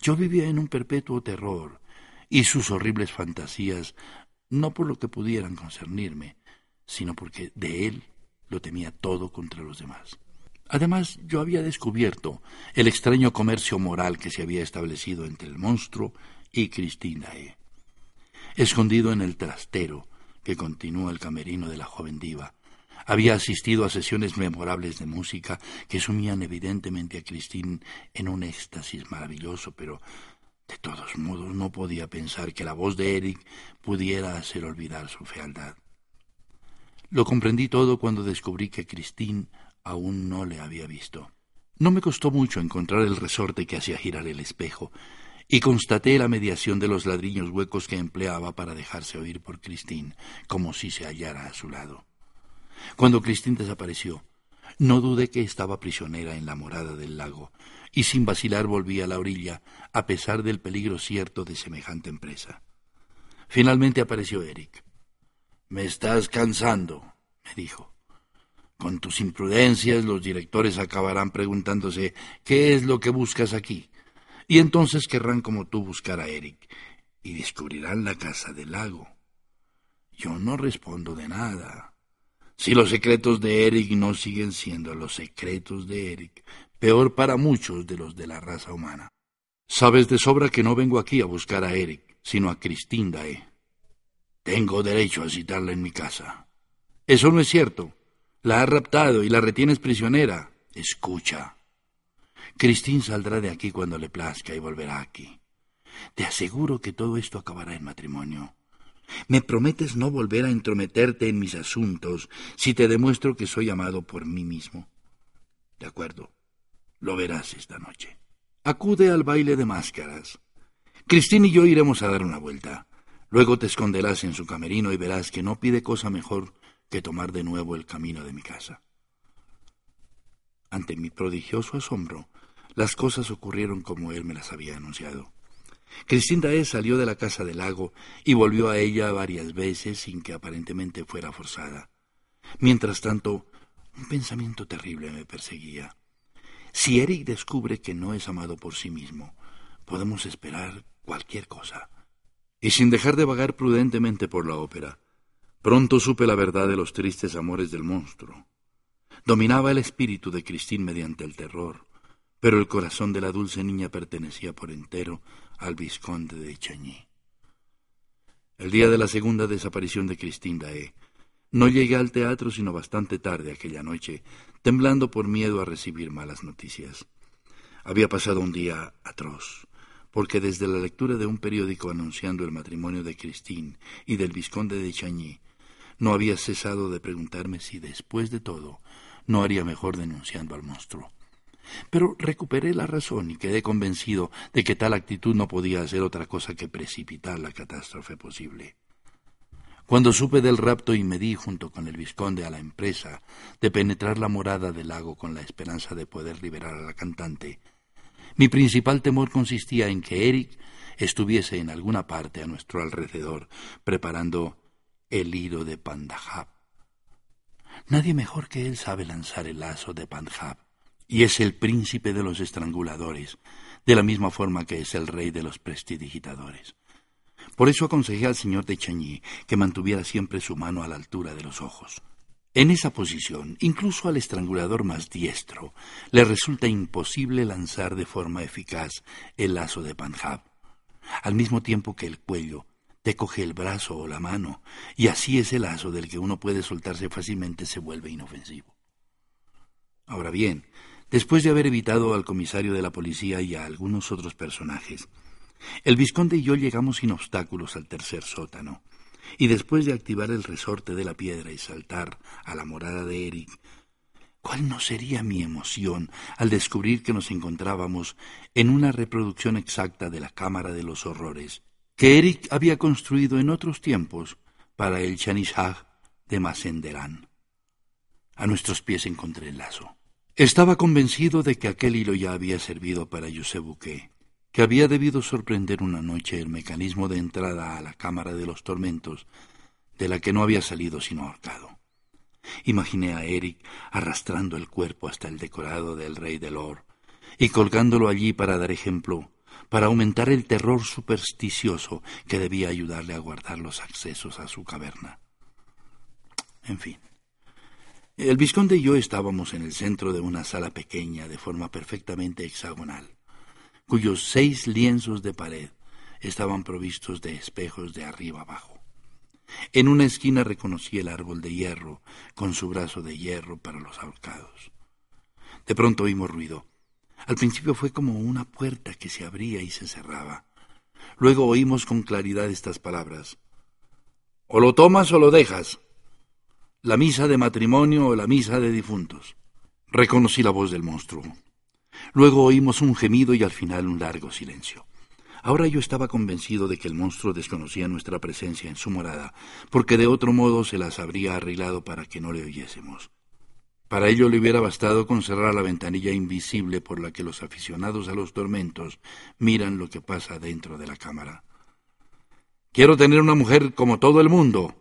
yo vivía en un perpetuo terror, y sus horribles fantasías, no por lo que pudieran concernirme, sino porque de él lo temía todo contra los demás. Además, yo había descubierto el extraño comercio moral que se había establecido entre el monstruo y Christinae. Escondido en el trastero que continúa el camerino de la joven diva, había asistido a sesiones memorables de música que sumían evidentemente a Christine en un éxtasis maravilloso, pero de todos modos no podía pensar que la voz de Eric pudiera hacer olvidar su fealdad. Lo comprendí todo cuando descubrí que Christine aún no le había visto. No me costó mucho encontrar el resorte que hacía girar el espejo, y constaté la mediación de los ladrillos huecos que empleaba para dejarse oír por Christine, como si se hallara a su lado. Cuando Christine desapareció, no dudé que estaba prisionera en la morada del lago, y sin vacilar volví a la orilla, a pesar del peligro cierto de semejante empresa. Finalmente apareció Eric. Me estás cansando, me dijo. Con tus imprudencias los directores acabarán preguntándose ¿qué es lo que buscas aquí? Y entonces querrán como tú buscar a Eric y descubrirán la casa del lago. Yo no respondo de nada. Si los secretos de Eric no siguen siendo los secretos de Eric, peor para muchos de los de la raza humana. Sabes de sobra que no vengo aquí a buscar a Eric, sino a Christine Dae. Tengo derecho a citarla en mi casa. Eso no es cierto. La has raptado y la retienes prisionera. Escucha, Cristín saldrá de aquí cuando le plazca y volverá aquí. Te aseguro que todo esto acabará en matrimonio. Me prometes no volver a entrometerte en mis asuntos si te demuestro que soy amado por mí mismo. De acuerdo. Lo verás esta noche. Acude al baile de máscaras. Cristín y yo iremos a dar una vuelta. Luego te esconderás en su camerino y verás que no pide cosa mejor que tomar de nuevo el camino de mi casa. Ante mi prodigioso asombro, las cosas ocurrieron como él me las había anunciado. Cristín Daé salió de la casa del lago y volvió a ella varias veces sin que aparentemente fuera forzada. Mientras tanto, un pensamiento terrible me perseguía. Si Eric descubre que no es amado por sí mismo, podemos esperar cualquier cosa. Y sin dejar de vagar prudentemente por la ópera, pronto supe la verdad de los tristes amores del monstruo. Dominaba el espíritu de Cristín mediante el terror, pero el corazón de la dulce niña pertenecía por entero al vizconde de Chañí. El día de la segunda desaparición de Cristín Daé, no llegué al teatro sino bastante tarde aquella noche, temblando por miedo a recibir malas noticias. Había pasado un día atroz, porque desde la lectura de un periódico anunciando el matrimonio de Cristín y del vizconde de Chañí, no había cesado de preguntarme si después de todo no haría mejor denunciando al monstruo. Pero recuperé la razón y quedé convencido de que tal actitud no podía hacer otra cosa que precipitar la catástrofe posible. Cuando supe del rapto y me di junto con el vizconde a la empresa de penetrar la morada del lago con la esperanza de poder liberar a la cantante, mi principal temor consistía en que Eric estuviese en alguna parte a nuestro alrededor preparando el hilo de Pandajab. Nadie mejor que él sabe lanzar el lazo de Pandjab y es el príncipe de los estranguladores, de la misma forma que es el rey de los prestidigitadores. Por eso aconsejé al señor de Chañí que mantuviera siempre su mano a la altura de los ojos. En esa posición, incluso al estrangulador más diestro, le resulta imposible lanzar de forma eficaz el lazo de Panjab, al mismo tiempo que el cuello te coge el brazo o la mano, y así ese lazo del que uno puede soltarse fácilmente se vuelve inofensivo. Ahora bien, Después de haber evitado al comisario de la policía y a algunos otros personajes, el vizconde y yo llegamos sin obstáculos al tercer sótano, y después de activar el resorte de la piedra y saltar a la morada de Eric, ¿cuál no sería mi emoción al descubrir que nos encontrábamos en una reproducción exacta de la Cámara de los Horrores que Eric había construido en otros tiempos para el Chanishah de Mazenderán? A nuestros pies encontré el lazo. Estaba convencido de que aquel hilo ya había servido para José Bouquet, que había debido sorprender una noche el mecanismo de entrada a la cámara de los tormentos, de la que no había salido sino ahorcado. Imaginé a Eric arrastrando el cuerpo hasta el decorado del rey del Or y colgándolo allí para dar ejemplo, para aumentar el terror supersticioso que debía ayudarle a guardar los accesos a su caverna. En fin, el vizconde y yo estábamos en el centro de una sala pequeña de forma perfectamente hexagonal, cuyos seis lienzos de pared estaban provistos de espejos de arriba abajo. En una esquina reconocí el árbol de hierro con su brazo de hierro para los ahorcados. De pronto oímos ruido. Al principio fue como una puerta que se abría y se cerraba. Luego oímos con claridad estas palabras. O lo tomas o lo dejas la misa de matrimonio o la misa de difuntos. Reconocí la voz del monstruo. Luego oímos un gemido y al final un largo silencio. Ahora yo estaba convencido de que el monstruo desconocía nuestra presencia en su morada, porque de otro modo se las habría arreglado para que no le oyésemos. Para ello le hubiera bastado con cerrar la ventanilla invisible por la que los aficionados a los tormentos miran lo que pasa dentro de la cámara. Quiero tener una mujer como todo el mundo,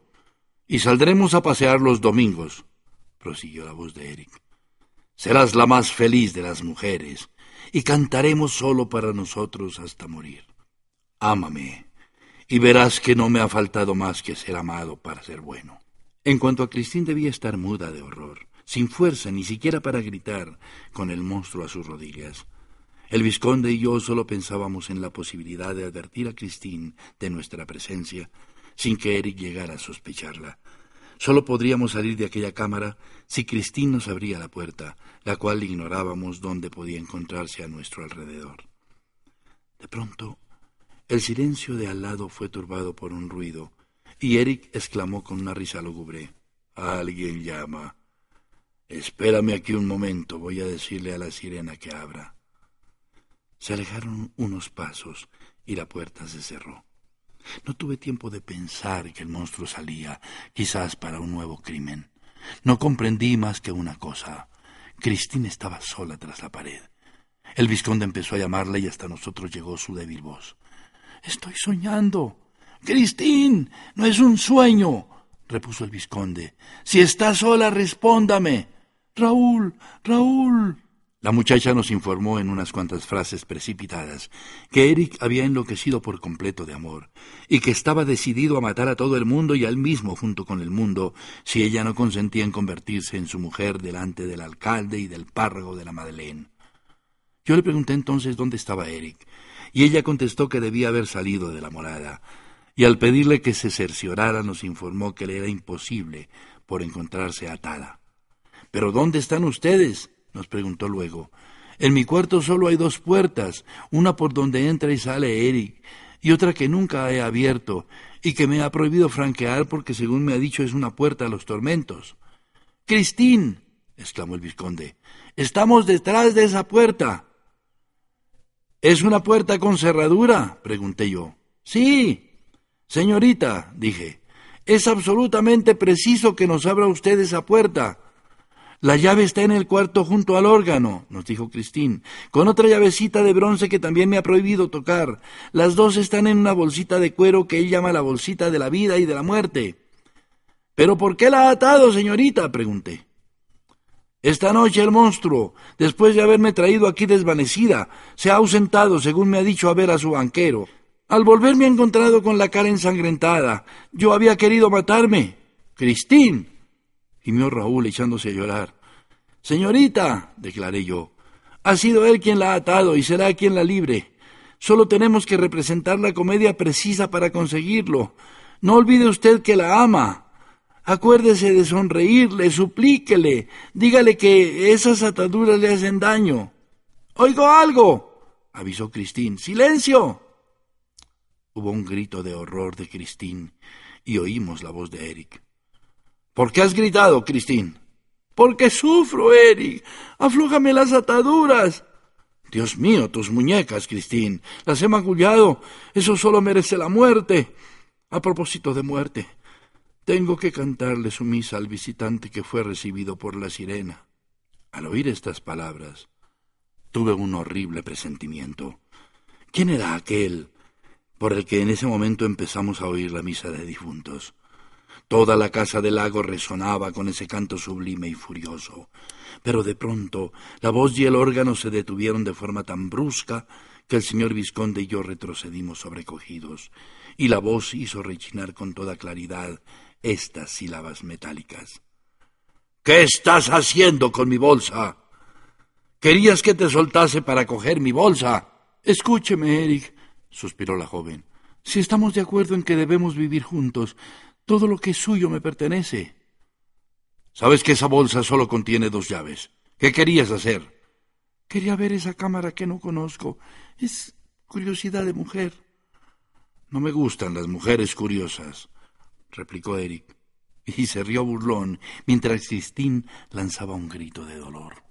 y saldremos a pasear los domingos, prosiguió la voz de Eric. Serás la más feliz de las mujeres, y cantaremos solo para nosotros hasta morir. Ámame, y verás que no me ha faltado más que ser amado para ser bueno. En cuanto a Cristín debía estar muda de horror, sin fuerza ni siquiera para gritar, con el monstruo a sus rodillas. El vizconde y yo solo pensábamos en la posibilidad de advertir a Cristín de nuestra presencia sin que Eric llegara a sospecharla. Solo podríamos salir de aquella cámara si Cristín nos abría la puerta, la cual ignorábamos dónde podía encontrarse a nuestro alrededor. De pronto, el silencio de al lado fue turbado por un ruido, y Eric exclamó con una risa lúgubre Alguien llama. Espérame aquí un momento, voy a decirle a la sirena que abra. Se alejaron unos pasos y la puerta se cerró. No tuve tiempo de pensar que el monstruo salía, quizás para un nuevo crimen. No comprendí más que una cosa. Cristina estaba sola tras la pared. El vizconde empezó a llamarla y hasta nosotros llegó su débil voz. Estoy soñando. Cristín, no es un sueño, repuso el vizconde. Si está sola, respóndame. Raúl, Raúl. La muchacha nos informó en unas cuantas frases precipitadas que Eric había enloquecido por completo de amor y que estaba decidido a matar a todo el mundo y a él mismo junto con el mundo si ella no consentía en convertirse en su mujer delante del alcalde y del párrago de la Madeleine. Yo le pregunté entonces dónde estaba Eric y ella contestó que debía haber salido de la morada y al pedirle que se cerciorara nos informó que le era imposible por encontrarse atada. ¿Pero dónde están ustedes? Nos preguntó luego. En mi cuarto solo hay dos puertas, una por donde entra y sale Eric, y otra que nunca he abierto, y que me ha prohibido franquear porque según me ha dicho es una puerta a los tormentos. Cristín. exclamó el vizconde. Estamos detrás de esa puerta. ¿Es una puerta con cerradura? pregunté yo. Sí. Señorita, dije, es absolutamente preciso que nos abra usted esa puerta. La llave está en el cuarto junto al órgano, nos dijo Cristín, con otra llavecita de bronce que también me ha prohibido tocar. Las dos están en una bolsita de cuero que él llama la bolsita de la vida y de la muerte. ¿Pero por qué la ha atado, señorita? pregunté. Esta noche el monstruo, después de haberme traído aquí desvanecida, se ha ausentado, según me ha dicho, a ver a su banquero. Al volver me ha encontrado con la cara ensangrentada. Yo había querido matarme. Cristín, gimió Raúl echándose a llorar. Señorita, declaré yo, ha sido él quien la ha atado y será quien la libre. Solo tenemos que representar la comedia precisa para conseguirlo. No olvide usted que la ama. Acuérdese de sonreírle, suplíquele, dígale que esas ataduras le hacen daño. Oigo algo, avisó Cristín. ¡Silencio! Hubo un grito de horror de Cristín y oímos la voz de Eric. ¿Por qué has gritado, Cristín? Porque sufro, Eric. Aflójame las ataduras. Dios mío, tus muñecas, Cristín. Las he magullado. Eso solo merece la muerte. A propósito de muerte, tengo que cantarle su misa al visitante que fue recibido por la sirena. Al oír estas palabras, tuve un horrible presentimiento. ¿Quién era aquel por el que en ese momento empezamos a oír la misa de difuntos? Toda la casa del lago resonaba con ese canto sublime y furioso. Pero de pronto la voz y el órgano se detuvieron de forma tan brusca que el señor vizconde y yo retrocedimos sobrecogidos, y la voz hizo rechinar con toda claridad estas sílabas metálicas. ¿Qué estás haciendo con mi bolsa? ¿Querías que te soltase para coger mi bolsa? Escúcheme, Eric, suspiró la joven. Si estamos de acuerdo en que debemos vivir juntos, todo lo que es suyo me pertenece. Sabes que esa bolsa solo contiene dos llaves. ¿Qué querías hacer? Quería ver esa cámara que no conozco. Es curiosidad de mujer. No me gustan las mujeres curiosas, replicó Eric, y se rió burlón mientras Christine lanzaba un grito de dolor.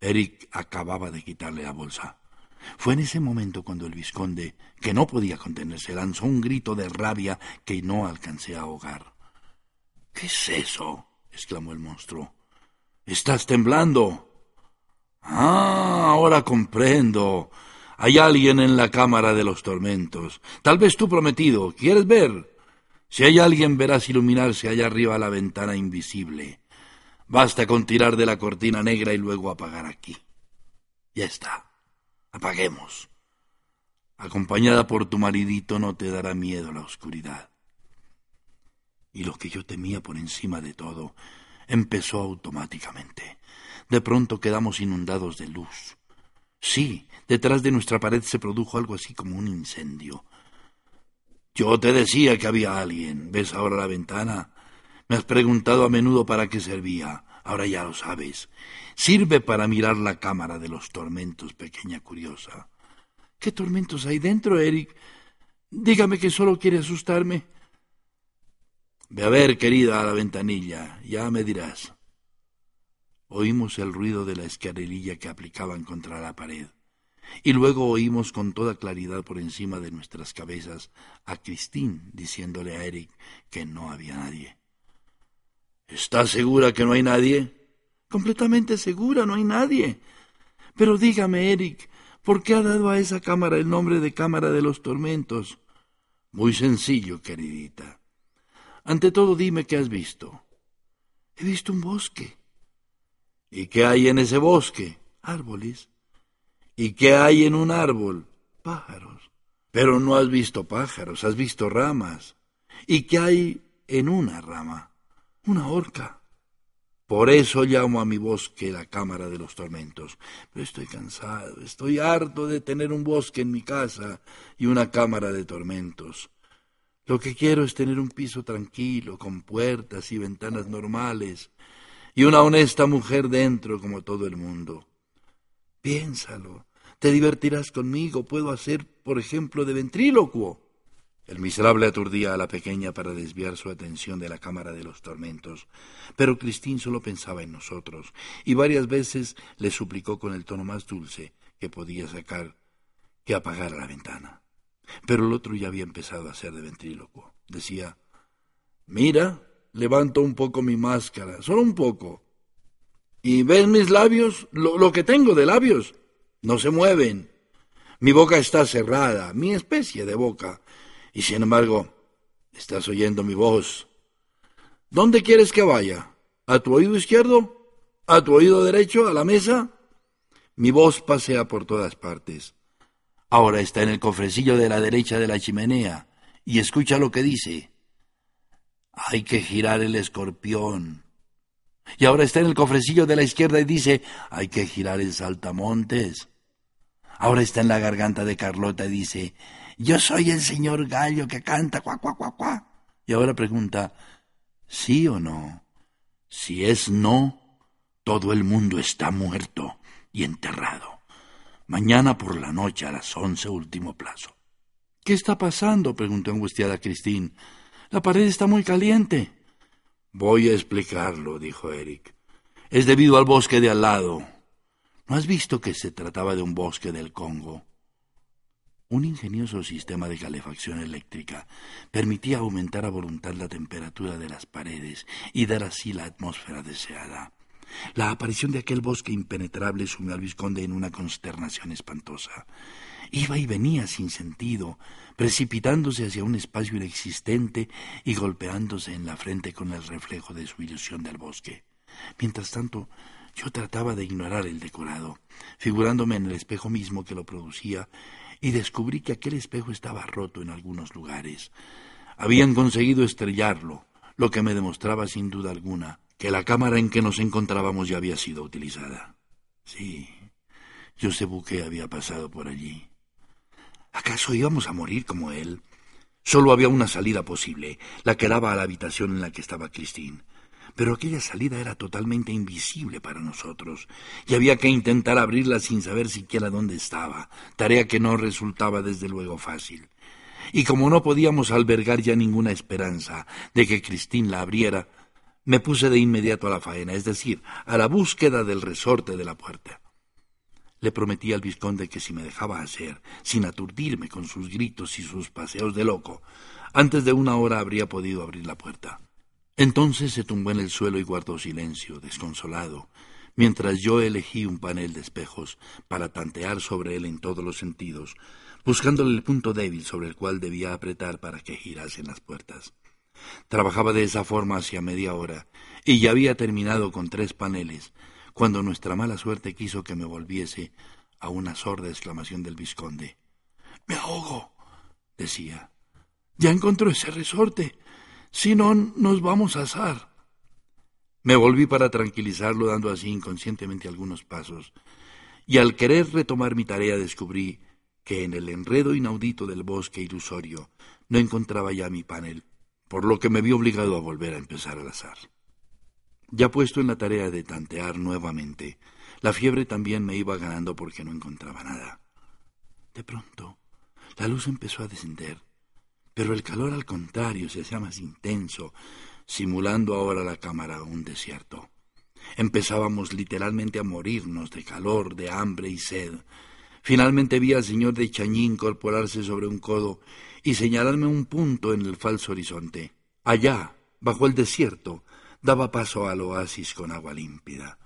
Eric acababa de quitarle la bolsa. Fue en ese momento cuando el vizconde, que no podía contenerse, lanzó un grito de rabia que no alcancé a ahogar. ¿Qué es eso? exclamó el monstruo. Estás temblando. Ah, ahora comprendo. Hay alguien en la cámara de los tormentos. Tal vez tu prometido. ¿Quieres ver? Si hay alguien verás iluminarse allá arriba la ventana invisible. Basta con tirar de la cortina negra y luego apagar aquí. Ya está. Apaguemos. Acompañada por tu maridito no te dará miedo la oscuridad. Y lo que yo temía por encima de todo empezó automáticamente. De pronto quedamos inundados de luz. Sí, detrás de nuestra pared se produjo algo así como un incendio. Yo te decía que había alguien. ¿Ves ahora la ventana? Me has preguntado a menudo para qué servía. Ahora ya lo sabes. Sirve para mirar la cámara de los tormentos, pequeña curiosa. ¿Qué tormentos hay dentro, Eric? Dígame que solo quiere asustarme. Ve a ver, querida, a la ventanilla. Ya me dirás. Oímos el ruido de la escalerilla que aplicaban contra la pared. Y luego oímos con toda claridad por encima de nuestras cabezas a Christine diciéndole a Eric que no había nadie. ¿Estás segura que no hay nadie? Completamente segura, no hay nadie. Pero dígame, Eric, ¿por qué ha dado a esa cámara el nombre de Cámara de los Tormentos? Muy sencillo, queridita. Ante todo, dime qué has visto. He visto un bosque. ¿Y qué hay en ese bosque? Árboles. ¿Y qué hay en un árbol? Pájaros. Pero no has visto pájaros, has visto ramas. ¿Y qué hay en una rama? Una horca. Por eso llamo a mi bosque la Cámara de los Tormentos. Pero estoy cansado, estoy harto de tener un bosque en mi casa y una cámara de tormentos. Lo que quiero es tener un piso tranquilo, con puertas y ventanas normales, y una honesta mujer dentro como todo el mundo. Piénsalo, te divertirás conmigo. Puedo hacer, por ejemplo, de ventrílocuo. El miserable aturdía a la pequeña para desviar su atención de la cámara de los tormentos, pero Cristín solo pensaba en nosotros, y varias veces le suplicó con el tono más dulce que podía sacar que apagara la ventana. Pero el otro ya había empezado a hacer de ventrílocuo. Decía Mira, levanto un poco mi máscara, solo un poco. ¿Y ves mis labios? Lo que tengo de labios no se mueven. Mi boca está cerrada, mi especie de boca, y sin embargo, estás oyendo mi voz. ¿Dónde quieres que vaya? ¿A tu oído izquierdo? ¿A tu oído derecho? ¿A la mesa? Mi voz pasea por todas partes. Ahora está en el cofrecillo de la derecha de la chimenea, y escucha lo que dice. Hay que girar el escorpión. Y ahora está en el cofrecillo de la izquierda y dice, hay que girar el saltamontes. Ahora está en la garganta de Carlota y dice, yo soy el señor gallo que canta cuá, cuá, cuá, cuá. Y ahora pregunta, ¿sí o no? Si es no, todo el mundo está muerto y enterrado. Mañana por la noche a las once último plazo. ¿Qué está pasando? preguntó angustiada Cristín. La pared está muy caliente. Voy a explicarlo, dijo Eric. Es debido al bosque de al lado. ¿No has visto que se trataba de un bosque del Congo? Un ingenioso sistema de calefacción eléctrica permitía aumentar a voluntad la temperatura de las paredes y dar así la atmósfera deseada. La aparición de aquel bosque impenetrable sumió al vizconde en una consternación espantosa. Iba y venía sin sentido, precipitándose hacia un espacio inexistente y golpeándose en la frente con el reflejo de su ilusión del bosque. Mientras tanto, yo trataba de ignorar el decorado, figurándome en el espejo mismo que lo producía, y descubrí que aquel espejo estaba roto en algunos lugares. Habían conseguido estrellarlo, lo que me demostraba sin duda alguna que la cámara en que nos encontrábamos ya había sido utilizada. Sí, yo sé buque había pasado por allí. ¿Acaso íbamos a morir como él? Solo había una salida posible, la que daba a la habitación en la que estaba Christine. Pero aquella salida era totalmente invisible para nosotros, y había que intentar abrirla sin saber siquiera dónde estaba, tarea que no resultaba desde luego fácil. Y como no podíamos albergar ya ninguna esperanza de que Christine la abriera, me puse de inmediato a la faena, es decir, a la búsqueda del resorte de la puerta. Le prometí al vizconde que si me dejaba hacer, sin aturdirme con sus gritos y sus paseos de loco, antes de una hora habría podido abrir la puerta. Entonces se tumbó en el suelo y guardó silencio, desconsolado, mientras yo elegí un panel de espejos para tantear sobre él en todos los sentidos, buscándole el punto débil sobre el cual debía apretar para que girasen las puertas. Trabajaba de esa forma hacia media hora, y ya había terminado con tres paneles, cuando nuestra mala suerte quiso que me volviese a una sorda exclamación del vizconde. Me ahogo, decía. Ya encontró ese resorte. Si no, nos vamos a asar. Me volví para tranquilizarlo, dando así inconscientemente algunos pasos, y al querer retomar mi tarea descubrí que en el enredo inaudito del bosque ilusorio no encontraba ya mi panel por lo que me vi obligado a volver a empezar al azar. Ya puesto en la tarea de tantear nuevamente, la fiebre también me iba ganando porque no encontraba nada. De pronto, la luz empezó a descender, pero el calor al contrario se hacía más intenso, simulando ahora la cámara un desierto. Empezábamos literalmente a morirnos de calor, de hambre y sed. Finalmente vi al señor de Chañí incorporarse sobre un codo y señalarme un punto en el falso horizonte. Allá, bajo el desierto, daba paso al oasis con agua límpida.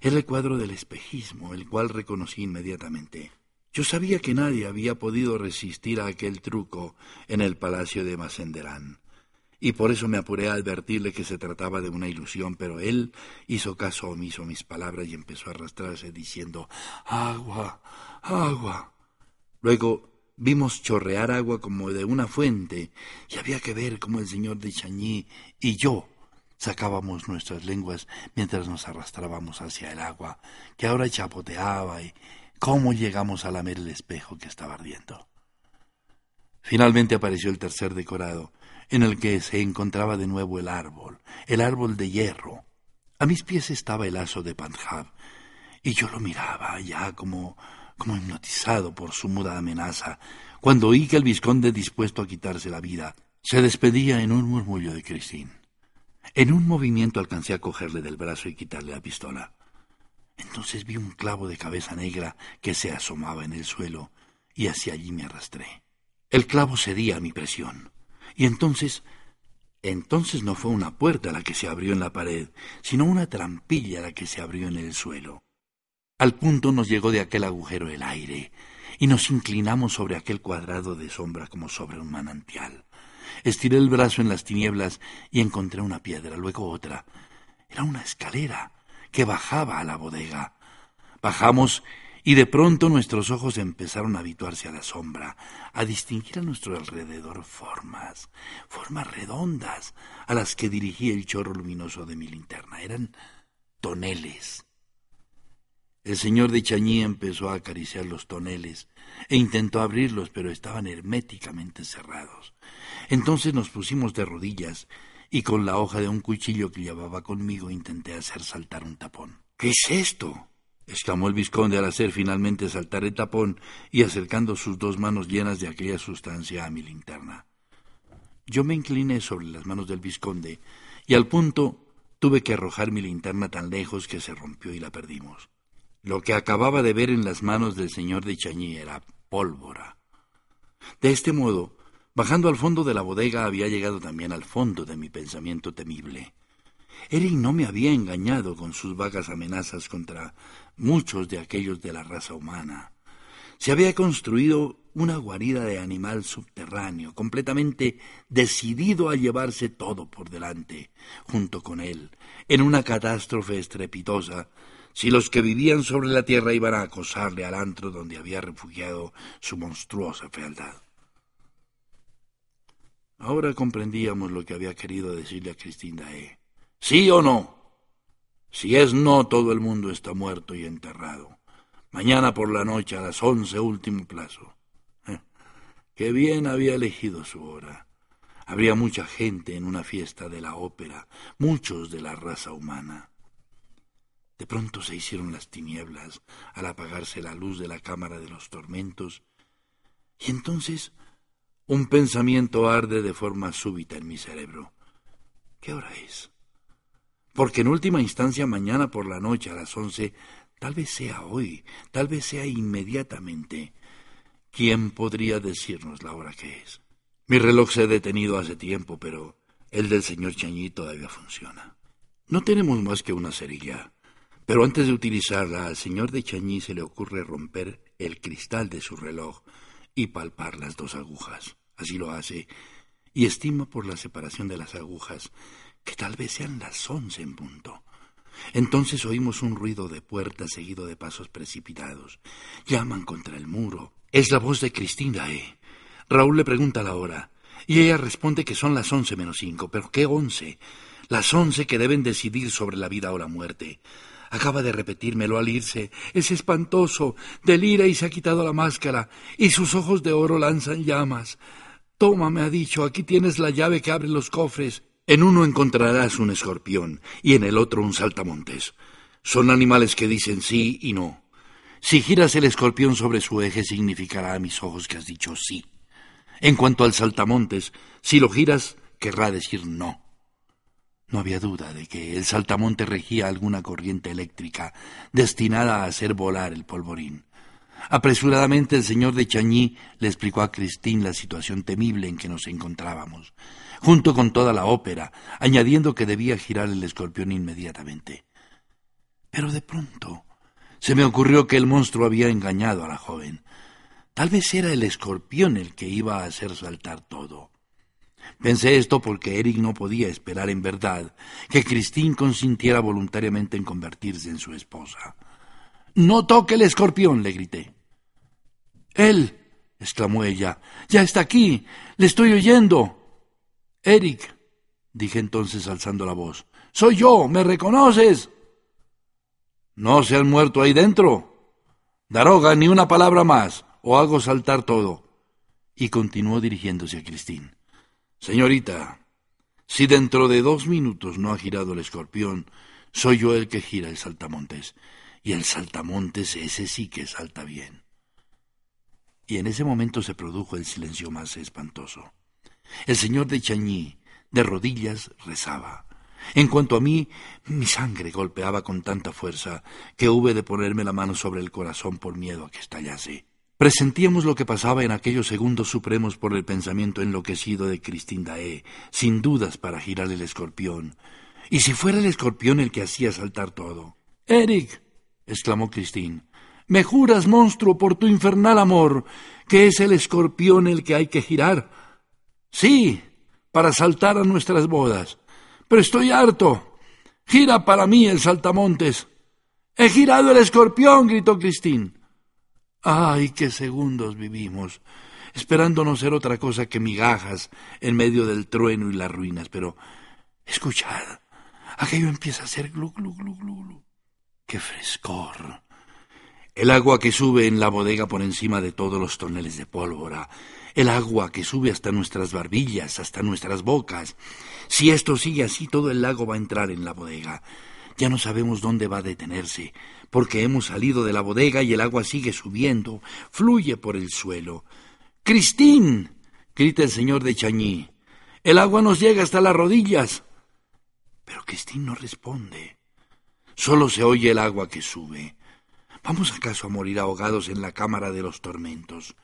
Era el cuadro del espejismo, el cual reconocí inmediatamente. Yo sabía que nadie había podido resistir a aquel truco en el palacio de Macenderán, y por eso me apuré a advertirle que se trataba de una ilusión, pero él hizo caso omiso a mis palabras y empezó a arrastrarse diciendo Agua, agua. Luego vimos chorrear agua como de una fuente, y había que ver cómo el señor de Chañí y yo sacábamos nuestras lenguas mientras nos arrastrábamos hacia el agua, que ahora chapoteaba, y cómo llegamos a lamer el espejo que estaba ardiendo. Finalmente apareció el tercer decorado, en el que se encontraba de nuevo el árbol, el árbol de hierro. A mis pies estaba el aso de Panjab, y yo lo miraba ya como como hipnotizado por su muda amenaza, cuando oí que el vizconde dispuesto a quitarse la vida se despedía en un murmullo de Cristín. En un movimiento alcancé a cogerle del brazo y quitarle la pistola. Entonces vi un clavo de cabeza negra que se asomaba en el suelo y hacia allí me arrastré. El clavo cedía a mi presión. Y entonces... Entonces no fue una puerta la que se abrió en la pared, sino una trampilla la que se abrió en el suelo. Al punto nos llegó de aquel agujero el aire, y nos inclinamos sobre aquel cuadrado de sombra como sobre un manantial. Estiré el brazo en las tinieblas y encontré una piedra, luego otra. Era una escalera que bajaba a la bodega. Bajamos y de pronto nuestros ojos empezaron a habituarse a la sombra, a distinguir a nuestro alrededor formas, formas redondas, a las que dirigía el chorro luminoso de mi linterna. Eran toneles el señor de Chañí empezó a acariciar los toneles e intentó abrirlos, pero estaban herméticamente cerrados. Entonces nos pusimos de rodillas y con la hoja de un cuchillo que llevaba conmigo intenté hacer saltar un tapón. ¿Qué es esto? exclamó el vizconde al hacer finalmente saltar el tapón y acercando sus dos manos llenas de aquella sustancia a mi linterna. Yo me incliné sobre las manos del vizconde y al punto tuve que arrojar mi linterna tan lejos que se rompió y la perdimos. Lo que acababa de ver en las manos del señor de Chañí era pólvora. De este modo, bajando al fondo de la bodega había llegado también al fondo de mi pensamiento temible. Eri no me había engañado con sus vagas amenazas contra muchos de aquellos de la raza humana. Se había construido una guarida de animal subterráneo, completamente decidido a llevarse todo por delante, junto con él, en una catástrofe estrepitosa si los que vivían sobre la tierra iban a acosarle al antro donde había refugiado su monstruosa fealdad. Ahora comprendíamos lo que había querido decirle a Cristina E. ¿Sí o no? Si es no, todo el mundo está muerto y enterrado. Mañana por la noche a las once, último plazo. Eh, qué bien había elegido su hora. Habría mucha gente en una fiesta de la ópera, muchos de la raza humana. De pronto se hicieron las tinieblas al apagarse la luz de la cámara de los tormentos, y entonces un pensamiento arde de forma súbita en mi cerebro. ¿Qué hora es? Porque en última instancia mañana por la noche a las once, tal vez sea hoy, tal vez sea inmediatamente. ¿Quién podría decirnos la hora que es? Mi reloj se ha detenido hace tiempo, pero el del señor Chañí todavía funciona. No tenemos más que una cerilla. Pero antes de utilizarla, al señor de Chañí se le ocurre romper el cristal de su reloj y palpar las dos agujas. Así lo hace, y estima por la separación de las agujas que tal vez sean las once en punto. Entonces oímos un ruido de puerta seguido de pasos precipitados. Llaman contra el muro. Es la voz de Cristina, ¿eh? Raúl le pregunta la hora, y ella responde que son las once menos cinco. ¿Pero qué once? Las once que deben decidir sobre la vida o la muerte. Acaba de repetírmelo al irse. Es espantoso. Delira y se ha quitado la máscara, y sus ojos de oro lanzan llamas. Toma, me ha dicho, aquí tienes la llave que abre los cofres. En uno encontrarás un escorpión y en el otro un saltamontes. Son animales que dicen sí y no. Si giras el escorpión sobre su eje significará a mis ojos que has dicho sí. En cuanto al saltamontes, si lo giras, querrá decir no. No había duda de que el saltamonte regía alguna corriente eléctrica destinada a hacer volar el polvorín. Apresuradamente el señor de Chagny le explicó a Christine la situación temible en que nos encontrábamos, junto con toda la ópera, añadiendo que debía girar el escorpión inmediatamente. Pero de pronto se me ocurrió que el monstruo había engañado a la joven. Tal vez era el escorpión el que iba a hacer saltar todo. Pensé esto porque Eric no podía esperar en verdad que Christine consintiera voluntariamente en convertirse en su esposa. No toque el escorpión, le grité. Él, exclamó ella, ya está aquí, le estoy oyendo. Eric, dije entonces alzando la voz, soy yo, ¿me reconoces? No se han muerto ahí dentro. Daroga, ni una palabra más, o hago saltar todo. Y continuó dirigiéndose a Cristín. Señorita, si dentro de dos minutos no ha girado el escorpión, soy yo el que gira el saltamontes. Y el saltamontes ese sí que salta bien. Y en ese momento se produjo el silencio más espantoso. El señor de Chagny, de rodillas, rezaba. En cuanto a mí, mi sangre golpeaba con tanta fuerza que hube de ponerme la mano sobre el corazón por miedo a que estallase. Presentíamos lo que pasaba en aquellos segundos supremos por el pensamiento enloquecido de Christine Dae, sin dudas para girar el escorpión. ¿Y si fuera el escorpión el que hacía saltar todo? Eric, exclamó Christine, me juras, monstruo, por tu infernal amor, que es el escorpión el que hay que girar. Sí, para saltar a nuestras bodas. Pero estoy harto. Gira para mí el saltamontes. He girado el escorpión, gritó Cristín. Ay, qué segundos vivimos, esperando no ser otra cosa que migajas en medio del trueno y las ruinas. Pero, escuchad, aquello empieza a ser glu, glu, glu, glu, glu. ¡Qué frescor! El agua que sube en la bodega por encima de todos los toneles de pólvora, el agua que sube hasta nuestras barbillas, hasta nuestras bocas. Si esto sigue así, todo el lago va a entrar en la bodega. Ya no sabemos dónde va a detenerse, porque hemos salido de la bodega y el agua sigue subiendo, fluye por el suelo. ¡Cristín! grita el señor de Chañí. El agua nos llega hasta las rodillas. Pero Cristín no responde. Solo se oye el agua que sube. ¿Vamos acaso a morir ahogados en la cámara de los tormentos?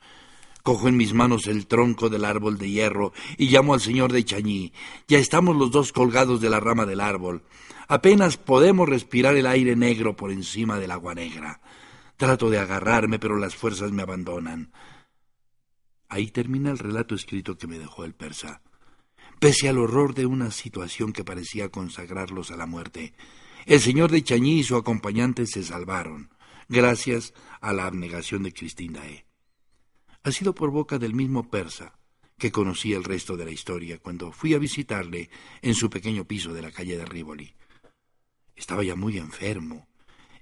Cojo en mis manos el tronco del árbol de hierro y llamo al señor de Chañí. Ya estamos los dos colgados de la rama del árbol. Apenas podemos respirar el aire negro por encima del agua negra. Trato de agarrarme, pero las fuerzas me abandonan. Ahí termina el relato escrito que me dejó el persa. Pese al horror de una situación que parecía consagrarlos a la muerte, el señor de Chañí y su acompañante se salvaron gracias a la abnegación de Dae. Ha sido por boca del mismo persa que conocí el resto de la historia cuando fui a visitarle en su pequeño piso de la calle de Rivoli. Estaba ya muy enfermo,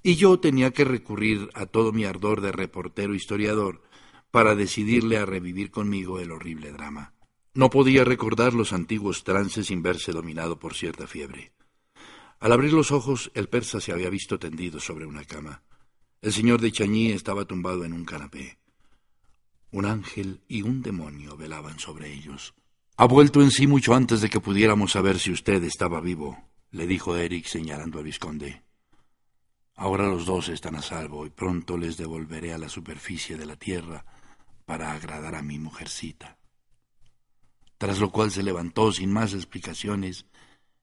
y yo tenía que recurrir a todo mi ardor de reportero historiador para decidirle a revivir conmigo el horrible drama. No podía recordar los antiguos trances sin verse dominado por cierta fiebre. Al abrir los ojos, el persa se había visto tendido sobre una cama. El señor de Chañí estaba tumbado en un canapé. Un ángel y un demonio velaban sobre ellos. Ha vuelto en sí mucho antes de que pudiéramos saber si usted estaba vivo, le dijo Eric señalando al vizconde. Ahora los dos están a salvo y pronto les devolveré a la superficie de la tierra para agradar a mi mujercita. Tras lo cual se levantó sin más explicaciones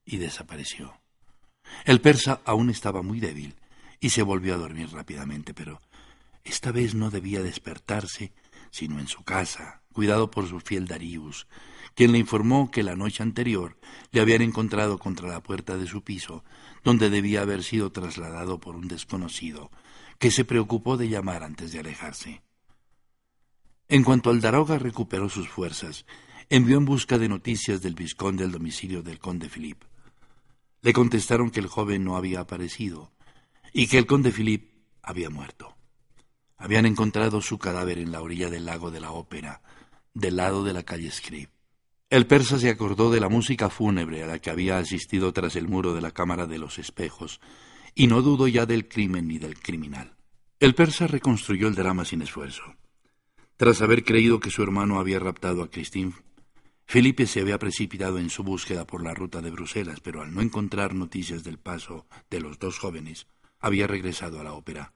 y desapareció. El persa aún estaba muy débil y se volvió a dormir rápidamente, pero esta vez no debía despertarse sino en su casa, cuidado por su fiel Darius, quien le informó que la noche anterior le habían encontrado contra la puerta de su piso, donde debía haber sido trasladado por un desconocido, que se preocupó de llamar antes de alejarse. En cuanto al Daroga recuperó sus fuerzas, envió en busca de noticias del vizconde al domicilio del conde Philip. Le contestaron que el joven no había aparecido, y que el conde Philip había muerto. Habían encontrado su cadáver en la orilla del lago de la ópera, del lado de la calle Scribe. El persa se acordó de la música fúnebre a la que había asistido tras el muro de la Cámara de los Espejos, y no dudó ya del crimen ni del criminal. El persa reconstruyó el drama sin esfuerzo. Tras haber creído que su hermano había raptado a Christine, Felipe se había precipitado en su búsqueda por la ruta de Bruselas, pero al no encontrar noticias del paso de los dos jóvenes, había regresado a la ópera.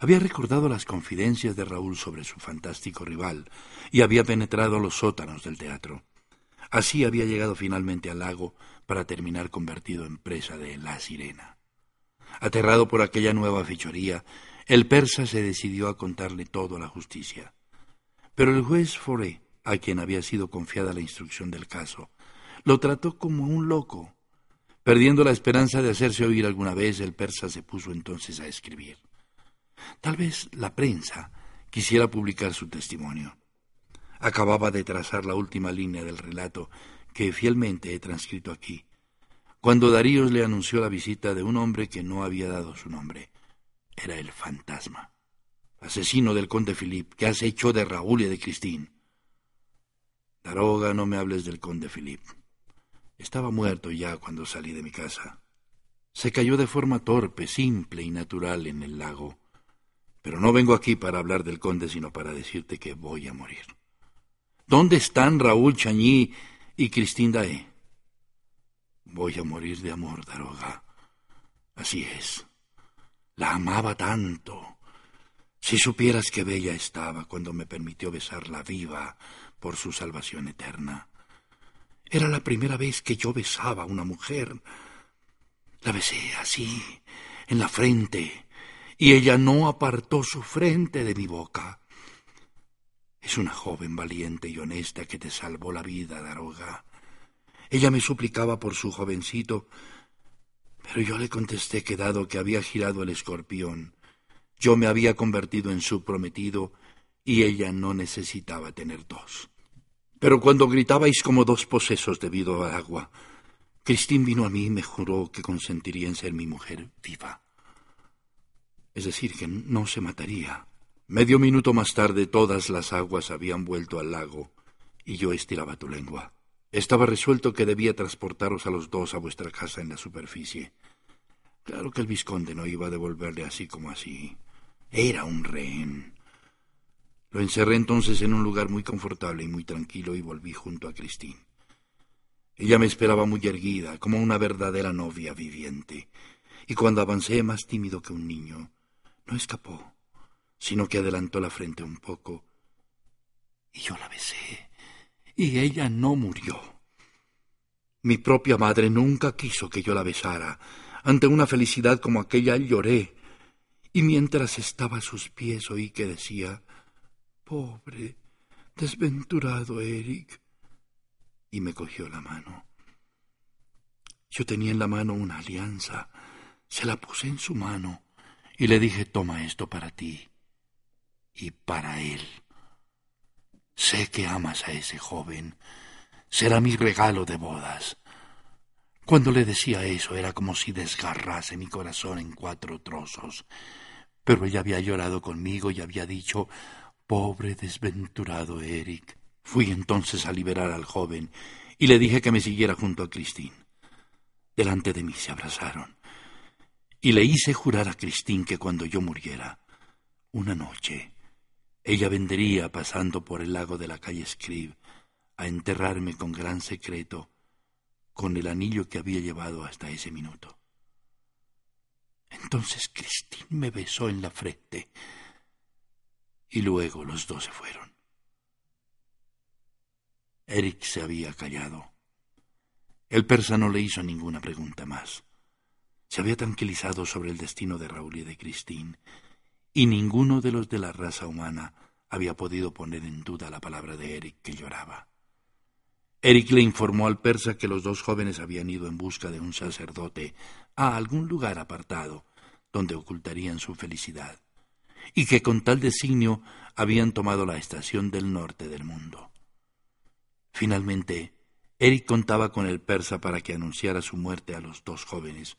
Había recordado las confidencias de Raúl sobre su fantástico rival y había penetrado a los sótanos del teatro. Así había llegado finalmente al lago para terminar convertido en presa de la sirena. Aterrado por aquella nueva fechoría, el persa se decidió a contarle todo a la justicia. Pero el juez Foré, a quien había sido confiada la instrucción del caso, lo trató como un loco. Perdiendo la esperanza de hacerse oír alguna vez, el persa se puso entonces a escribir. Tal vez la prensa quisiera publicar su testimonio. Acababa de trazar la última línea del relato que fielmente he transcrito aquí, cuando Darío le anunció la visita de un hombre que no había dado su nombre. Era el fantasma, asesino del conde Philippe, que has hecho de Raúl y de Cristín. Daroga, no me hables del conde Philippe. Estaba muerto ya cuando salí de mi casa. Se cayó de forma torpe, simple y natural en el lago. Pero no vengo aquí para hablar del conde, sino para decirte que voy a morir. ¿Dónde están Raúl Chañí y Cristín Daé? Voy a morir de amor, Daroga. Así es. La amaba tanto. Si supieras qué bella estaba cuando me permitió besarla viva por su salvación eterna. Era la primera vez que yo besaba a una mujer. La besé así, en la frente, y ella no apartó su frente de mi boca. Es una joven valiente y honesta que te salvó la vida, Daroga. Ella me suplicaba por su jovencito, pero yo le contesté que dado que había girado el escorpión, yo me había convertido en su prometido y ella no necesitaba tener dos. Pero cuando gritabais como dos posesos debido al agua, Cristín vino a mí y me juró que consentiría en ser mi mujer viva. Es decir, que no se mataría. Medio minuto más tarde todas las aguas habían vuelto al lago y yo estiraba tu lengua. Estaba resuelto que debía transportaros a los dos a vuestra casa en la superficie. Claro que el vizconde no iba a devolverle así como así. Era un rehén. Lo encerré entonces en un lugar muy confortable y muy tranquilo y volví junto a Cristín. Ella me esperaba muy erguida, como una verdadera novia viviente, y cuando avancé más tímido que un niño, no escapó sino que adelantó la frente un poco, y yo la besé, y ella no murió. Mi propia madre nunca quiso que yo la besara. Ante una felicidad como aquella lloré, y mientras estaba a sus pies oí que decía Pobre, desventurado Eric. Y me cogió la mano. Yo tenía en la mano una alianza. Se la puse en su mano y le dije Toma esto para ti y para él. Sé que amas a ese joven. Será mi regalo de bodas. Cuando le decía eso era como si desgarrase mi corazón en cuatro trozos. Pero ella había llorado conmigo y había dicho Pobre desventurado Eric. Fui entonces a liberar al joven y le dije que me siguiera junto a Christine. Delante de mí se abrazaron y le hice jurar a Christine que cuando yo muriera, una noche, ella vendría pasando por el lago de la calle Scribe a enterrarme con gran secreto con el anillo que había llevado hasta ese minuto. Entonces Christine me besó en la frente y luego los dos se fueron. Eric se había callado. El persa no le hizo ninguna pregunta más. Se había tranquilizado sobre el destino de Raúl y de Christine y ninguno de los de la raza humana había podido poner en duda la palabra de Eric que lloraba. Eric le informó al persa que los dos jóvenes habían ido en busca de un sacerdote a algún lugar apartado donde ocultarían su felicidad, y que con tal designio habían tomado la estación del norte del mundo. Finalmente, Eric contaba con el persa para que anunciara su muerte a los dos jóvenes,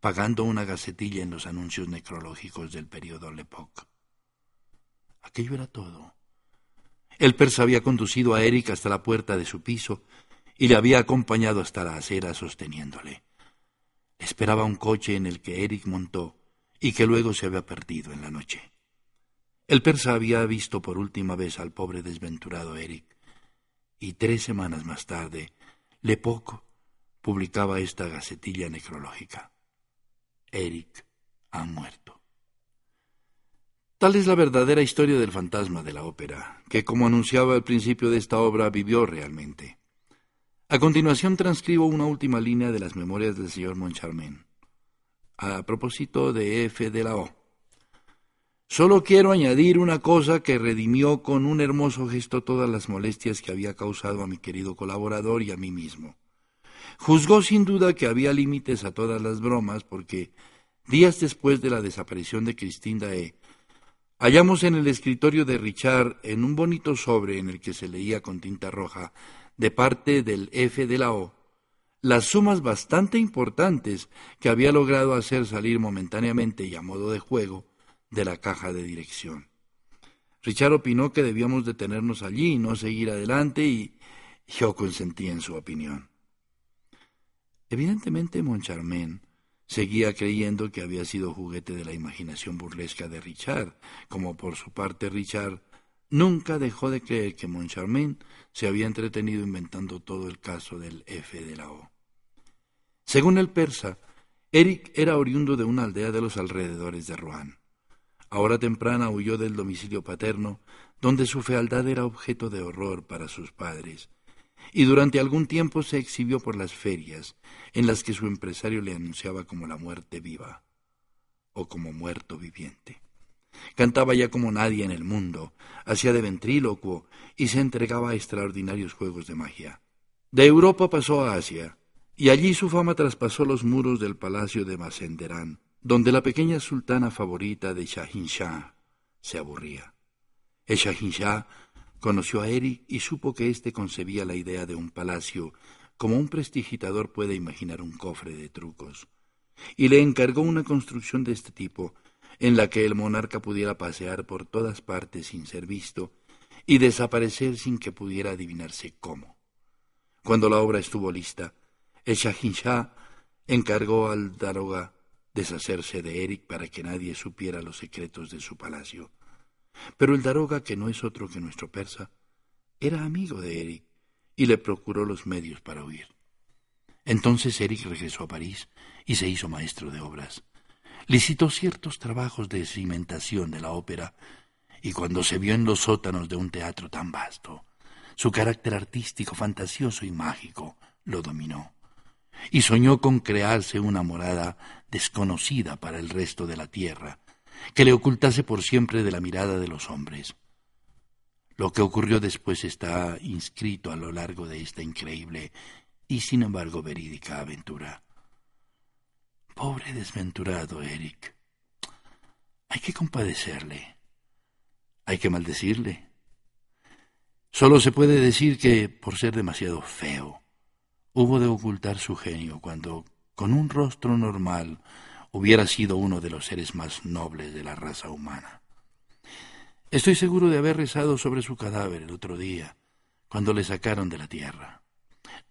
pagando una gacetilla en los anuncios necrológicos del periodo Lepoc. Aquello era todo. El persa había conducido a Eric hasta la puerta de su piso y le había acompañado hasta la acera sosteniéndole. Esperaba un coche en el que Eric montó y que luego se había perdido en la noche. El persa había visto por última vez al pobre desventurado Eric, y tres semanas más tarde, Le Poco publicaba esta gacetilla necrológica. Eric ha muerto. Tal es la verdadera historia del fantasma de la ópera, que como anunciaba al principio de esta obra vivió realmente. A continuación transcribo una última línea de las memorias del señor Moncharmin. A propósito de F de la O. Solo quiero añadir una cosa que redimió con un hermoso gesto todas las molestias que había causado a mi querido colaborador y a mí mismo. Juzgó sin duda que había límites a todas las bromas porque días después de la desaparición de Cristina E., hallamos en el escritorio de Richard en un bonito sobre en el que se leía con tinta roja de parte del F de la O, las sumas bastante importantes que había logrado hacer salir momentáneamente y a modo de juego de la caja de dirección. Richard opinó que debíamos detenernos allí y no seguir adelante y yo consentí en su opinión. Evidentemente Moncharmin seguía creyendo que había sido juguete de la imaginación burlesca de Richard, como por su parte Richard Nunca dejó de creer que Moncharmin se había entretenido inventando todo el caso del F de la O. Según el persa, Eric era oriundo de una aldea de los alrededores de Rouen. A hora temprana huyó del domicilio paterno, donde su fealdad era objeto de horror para sus padres, y durante algún tiempo se exhibió por las ferias, en las que su empresario le anunciaba como la muerte viva o como muerto viviente. Cantaba ya como nadie en el mundo, hacía de ventrílocuo y se entregaba a extraordinarios juegos de magia. De Europa pasó a Asia, y allí su fama traspasó los muros del palacio de Mazenderán, donde la pequeña sultana favorita de Shahin Shah se aburría. El Shahin Shah conoció a Eric y supo que éste concebía la idea de un palacio como un prestigitador puede imaginar un cofre de trucos, y le encargó una construcción de este tipo en la que el monarca pudiera pasear por todas partes sin ser visto y desaparecer sin que pudiera adivinarse cómo. Cuando la obra estuvo lista, el Shahin Shah encargó al Daroga deshacerse de Eric para que nadie supiera los secretos de su palacio. Pero el Daroga, que no es otro que nuestro persa, era amigo de Eric y le procuró los medios para huir. Entonces Eric regresó a París y se hizo maestro de obras licitó ciertos trabajos de cimentación de la ópera, y cuando se vio en los sótanos de un teatro tan vasto, su carácter artístico, fantasioso y mágico lo dominó, y soñó con crearse una morada desconocida para el resto de la tierra, que le ocultase por siempre de la mirada de los hombres. Lo que ocurrió después está inscrito a lo largo de esta increíble y sin embargo verídica aventura. Pobre desventurado Eric. Hay que compadecerle. Hay que maldecirle. Solo se puede decir que, por ser demasiado feo, hubo de ocultar su genio cuando, con un rostro normal, hubiera sido uno de los seres más nobles de la raza humana. Estoy seguro de haber rezado sobre su cadáver el otro día, cuando le sacaron de la tierra.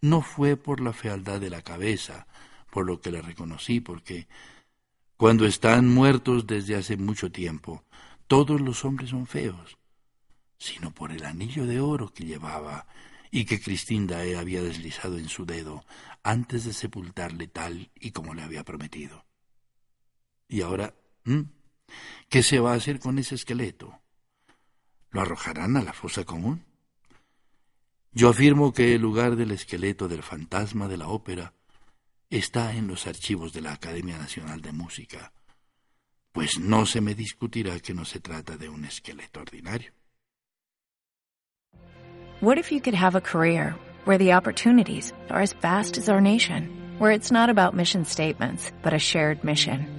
No fue por la fealdad de la cabeza, por lo que le reconocí, porque cuando están muertos desde hace mucho tiempo, todos los hombres son feos, sino por el anillo de oro que llevaba y que Cristinda había deslizado en su dedo antes de sepultarle tal y como le había prometido. Y ahora, ¿qué se va a hacer con ese esqueleto? ¿Lo arrojarán a la fosa común? Yo afirmo que el lugar del esqueleto del fantasma de la ópera está en los archivos de la Academia Nacional de Música, pues no se me discutirá que no se trata de un esqueleto ordinario. What if you could have a career where the opportunities are as vast as our nation, where it's not about mission statements, but a shared mission?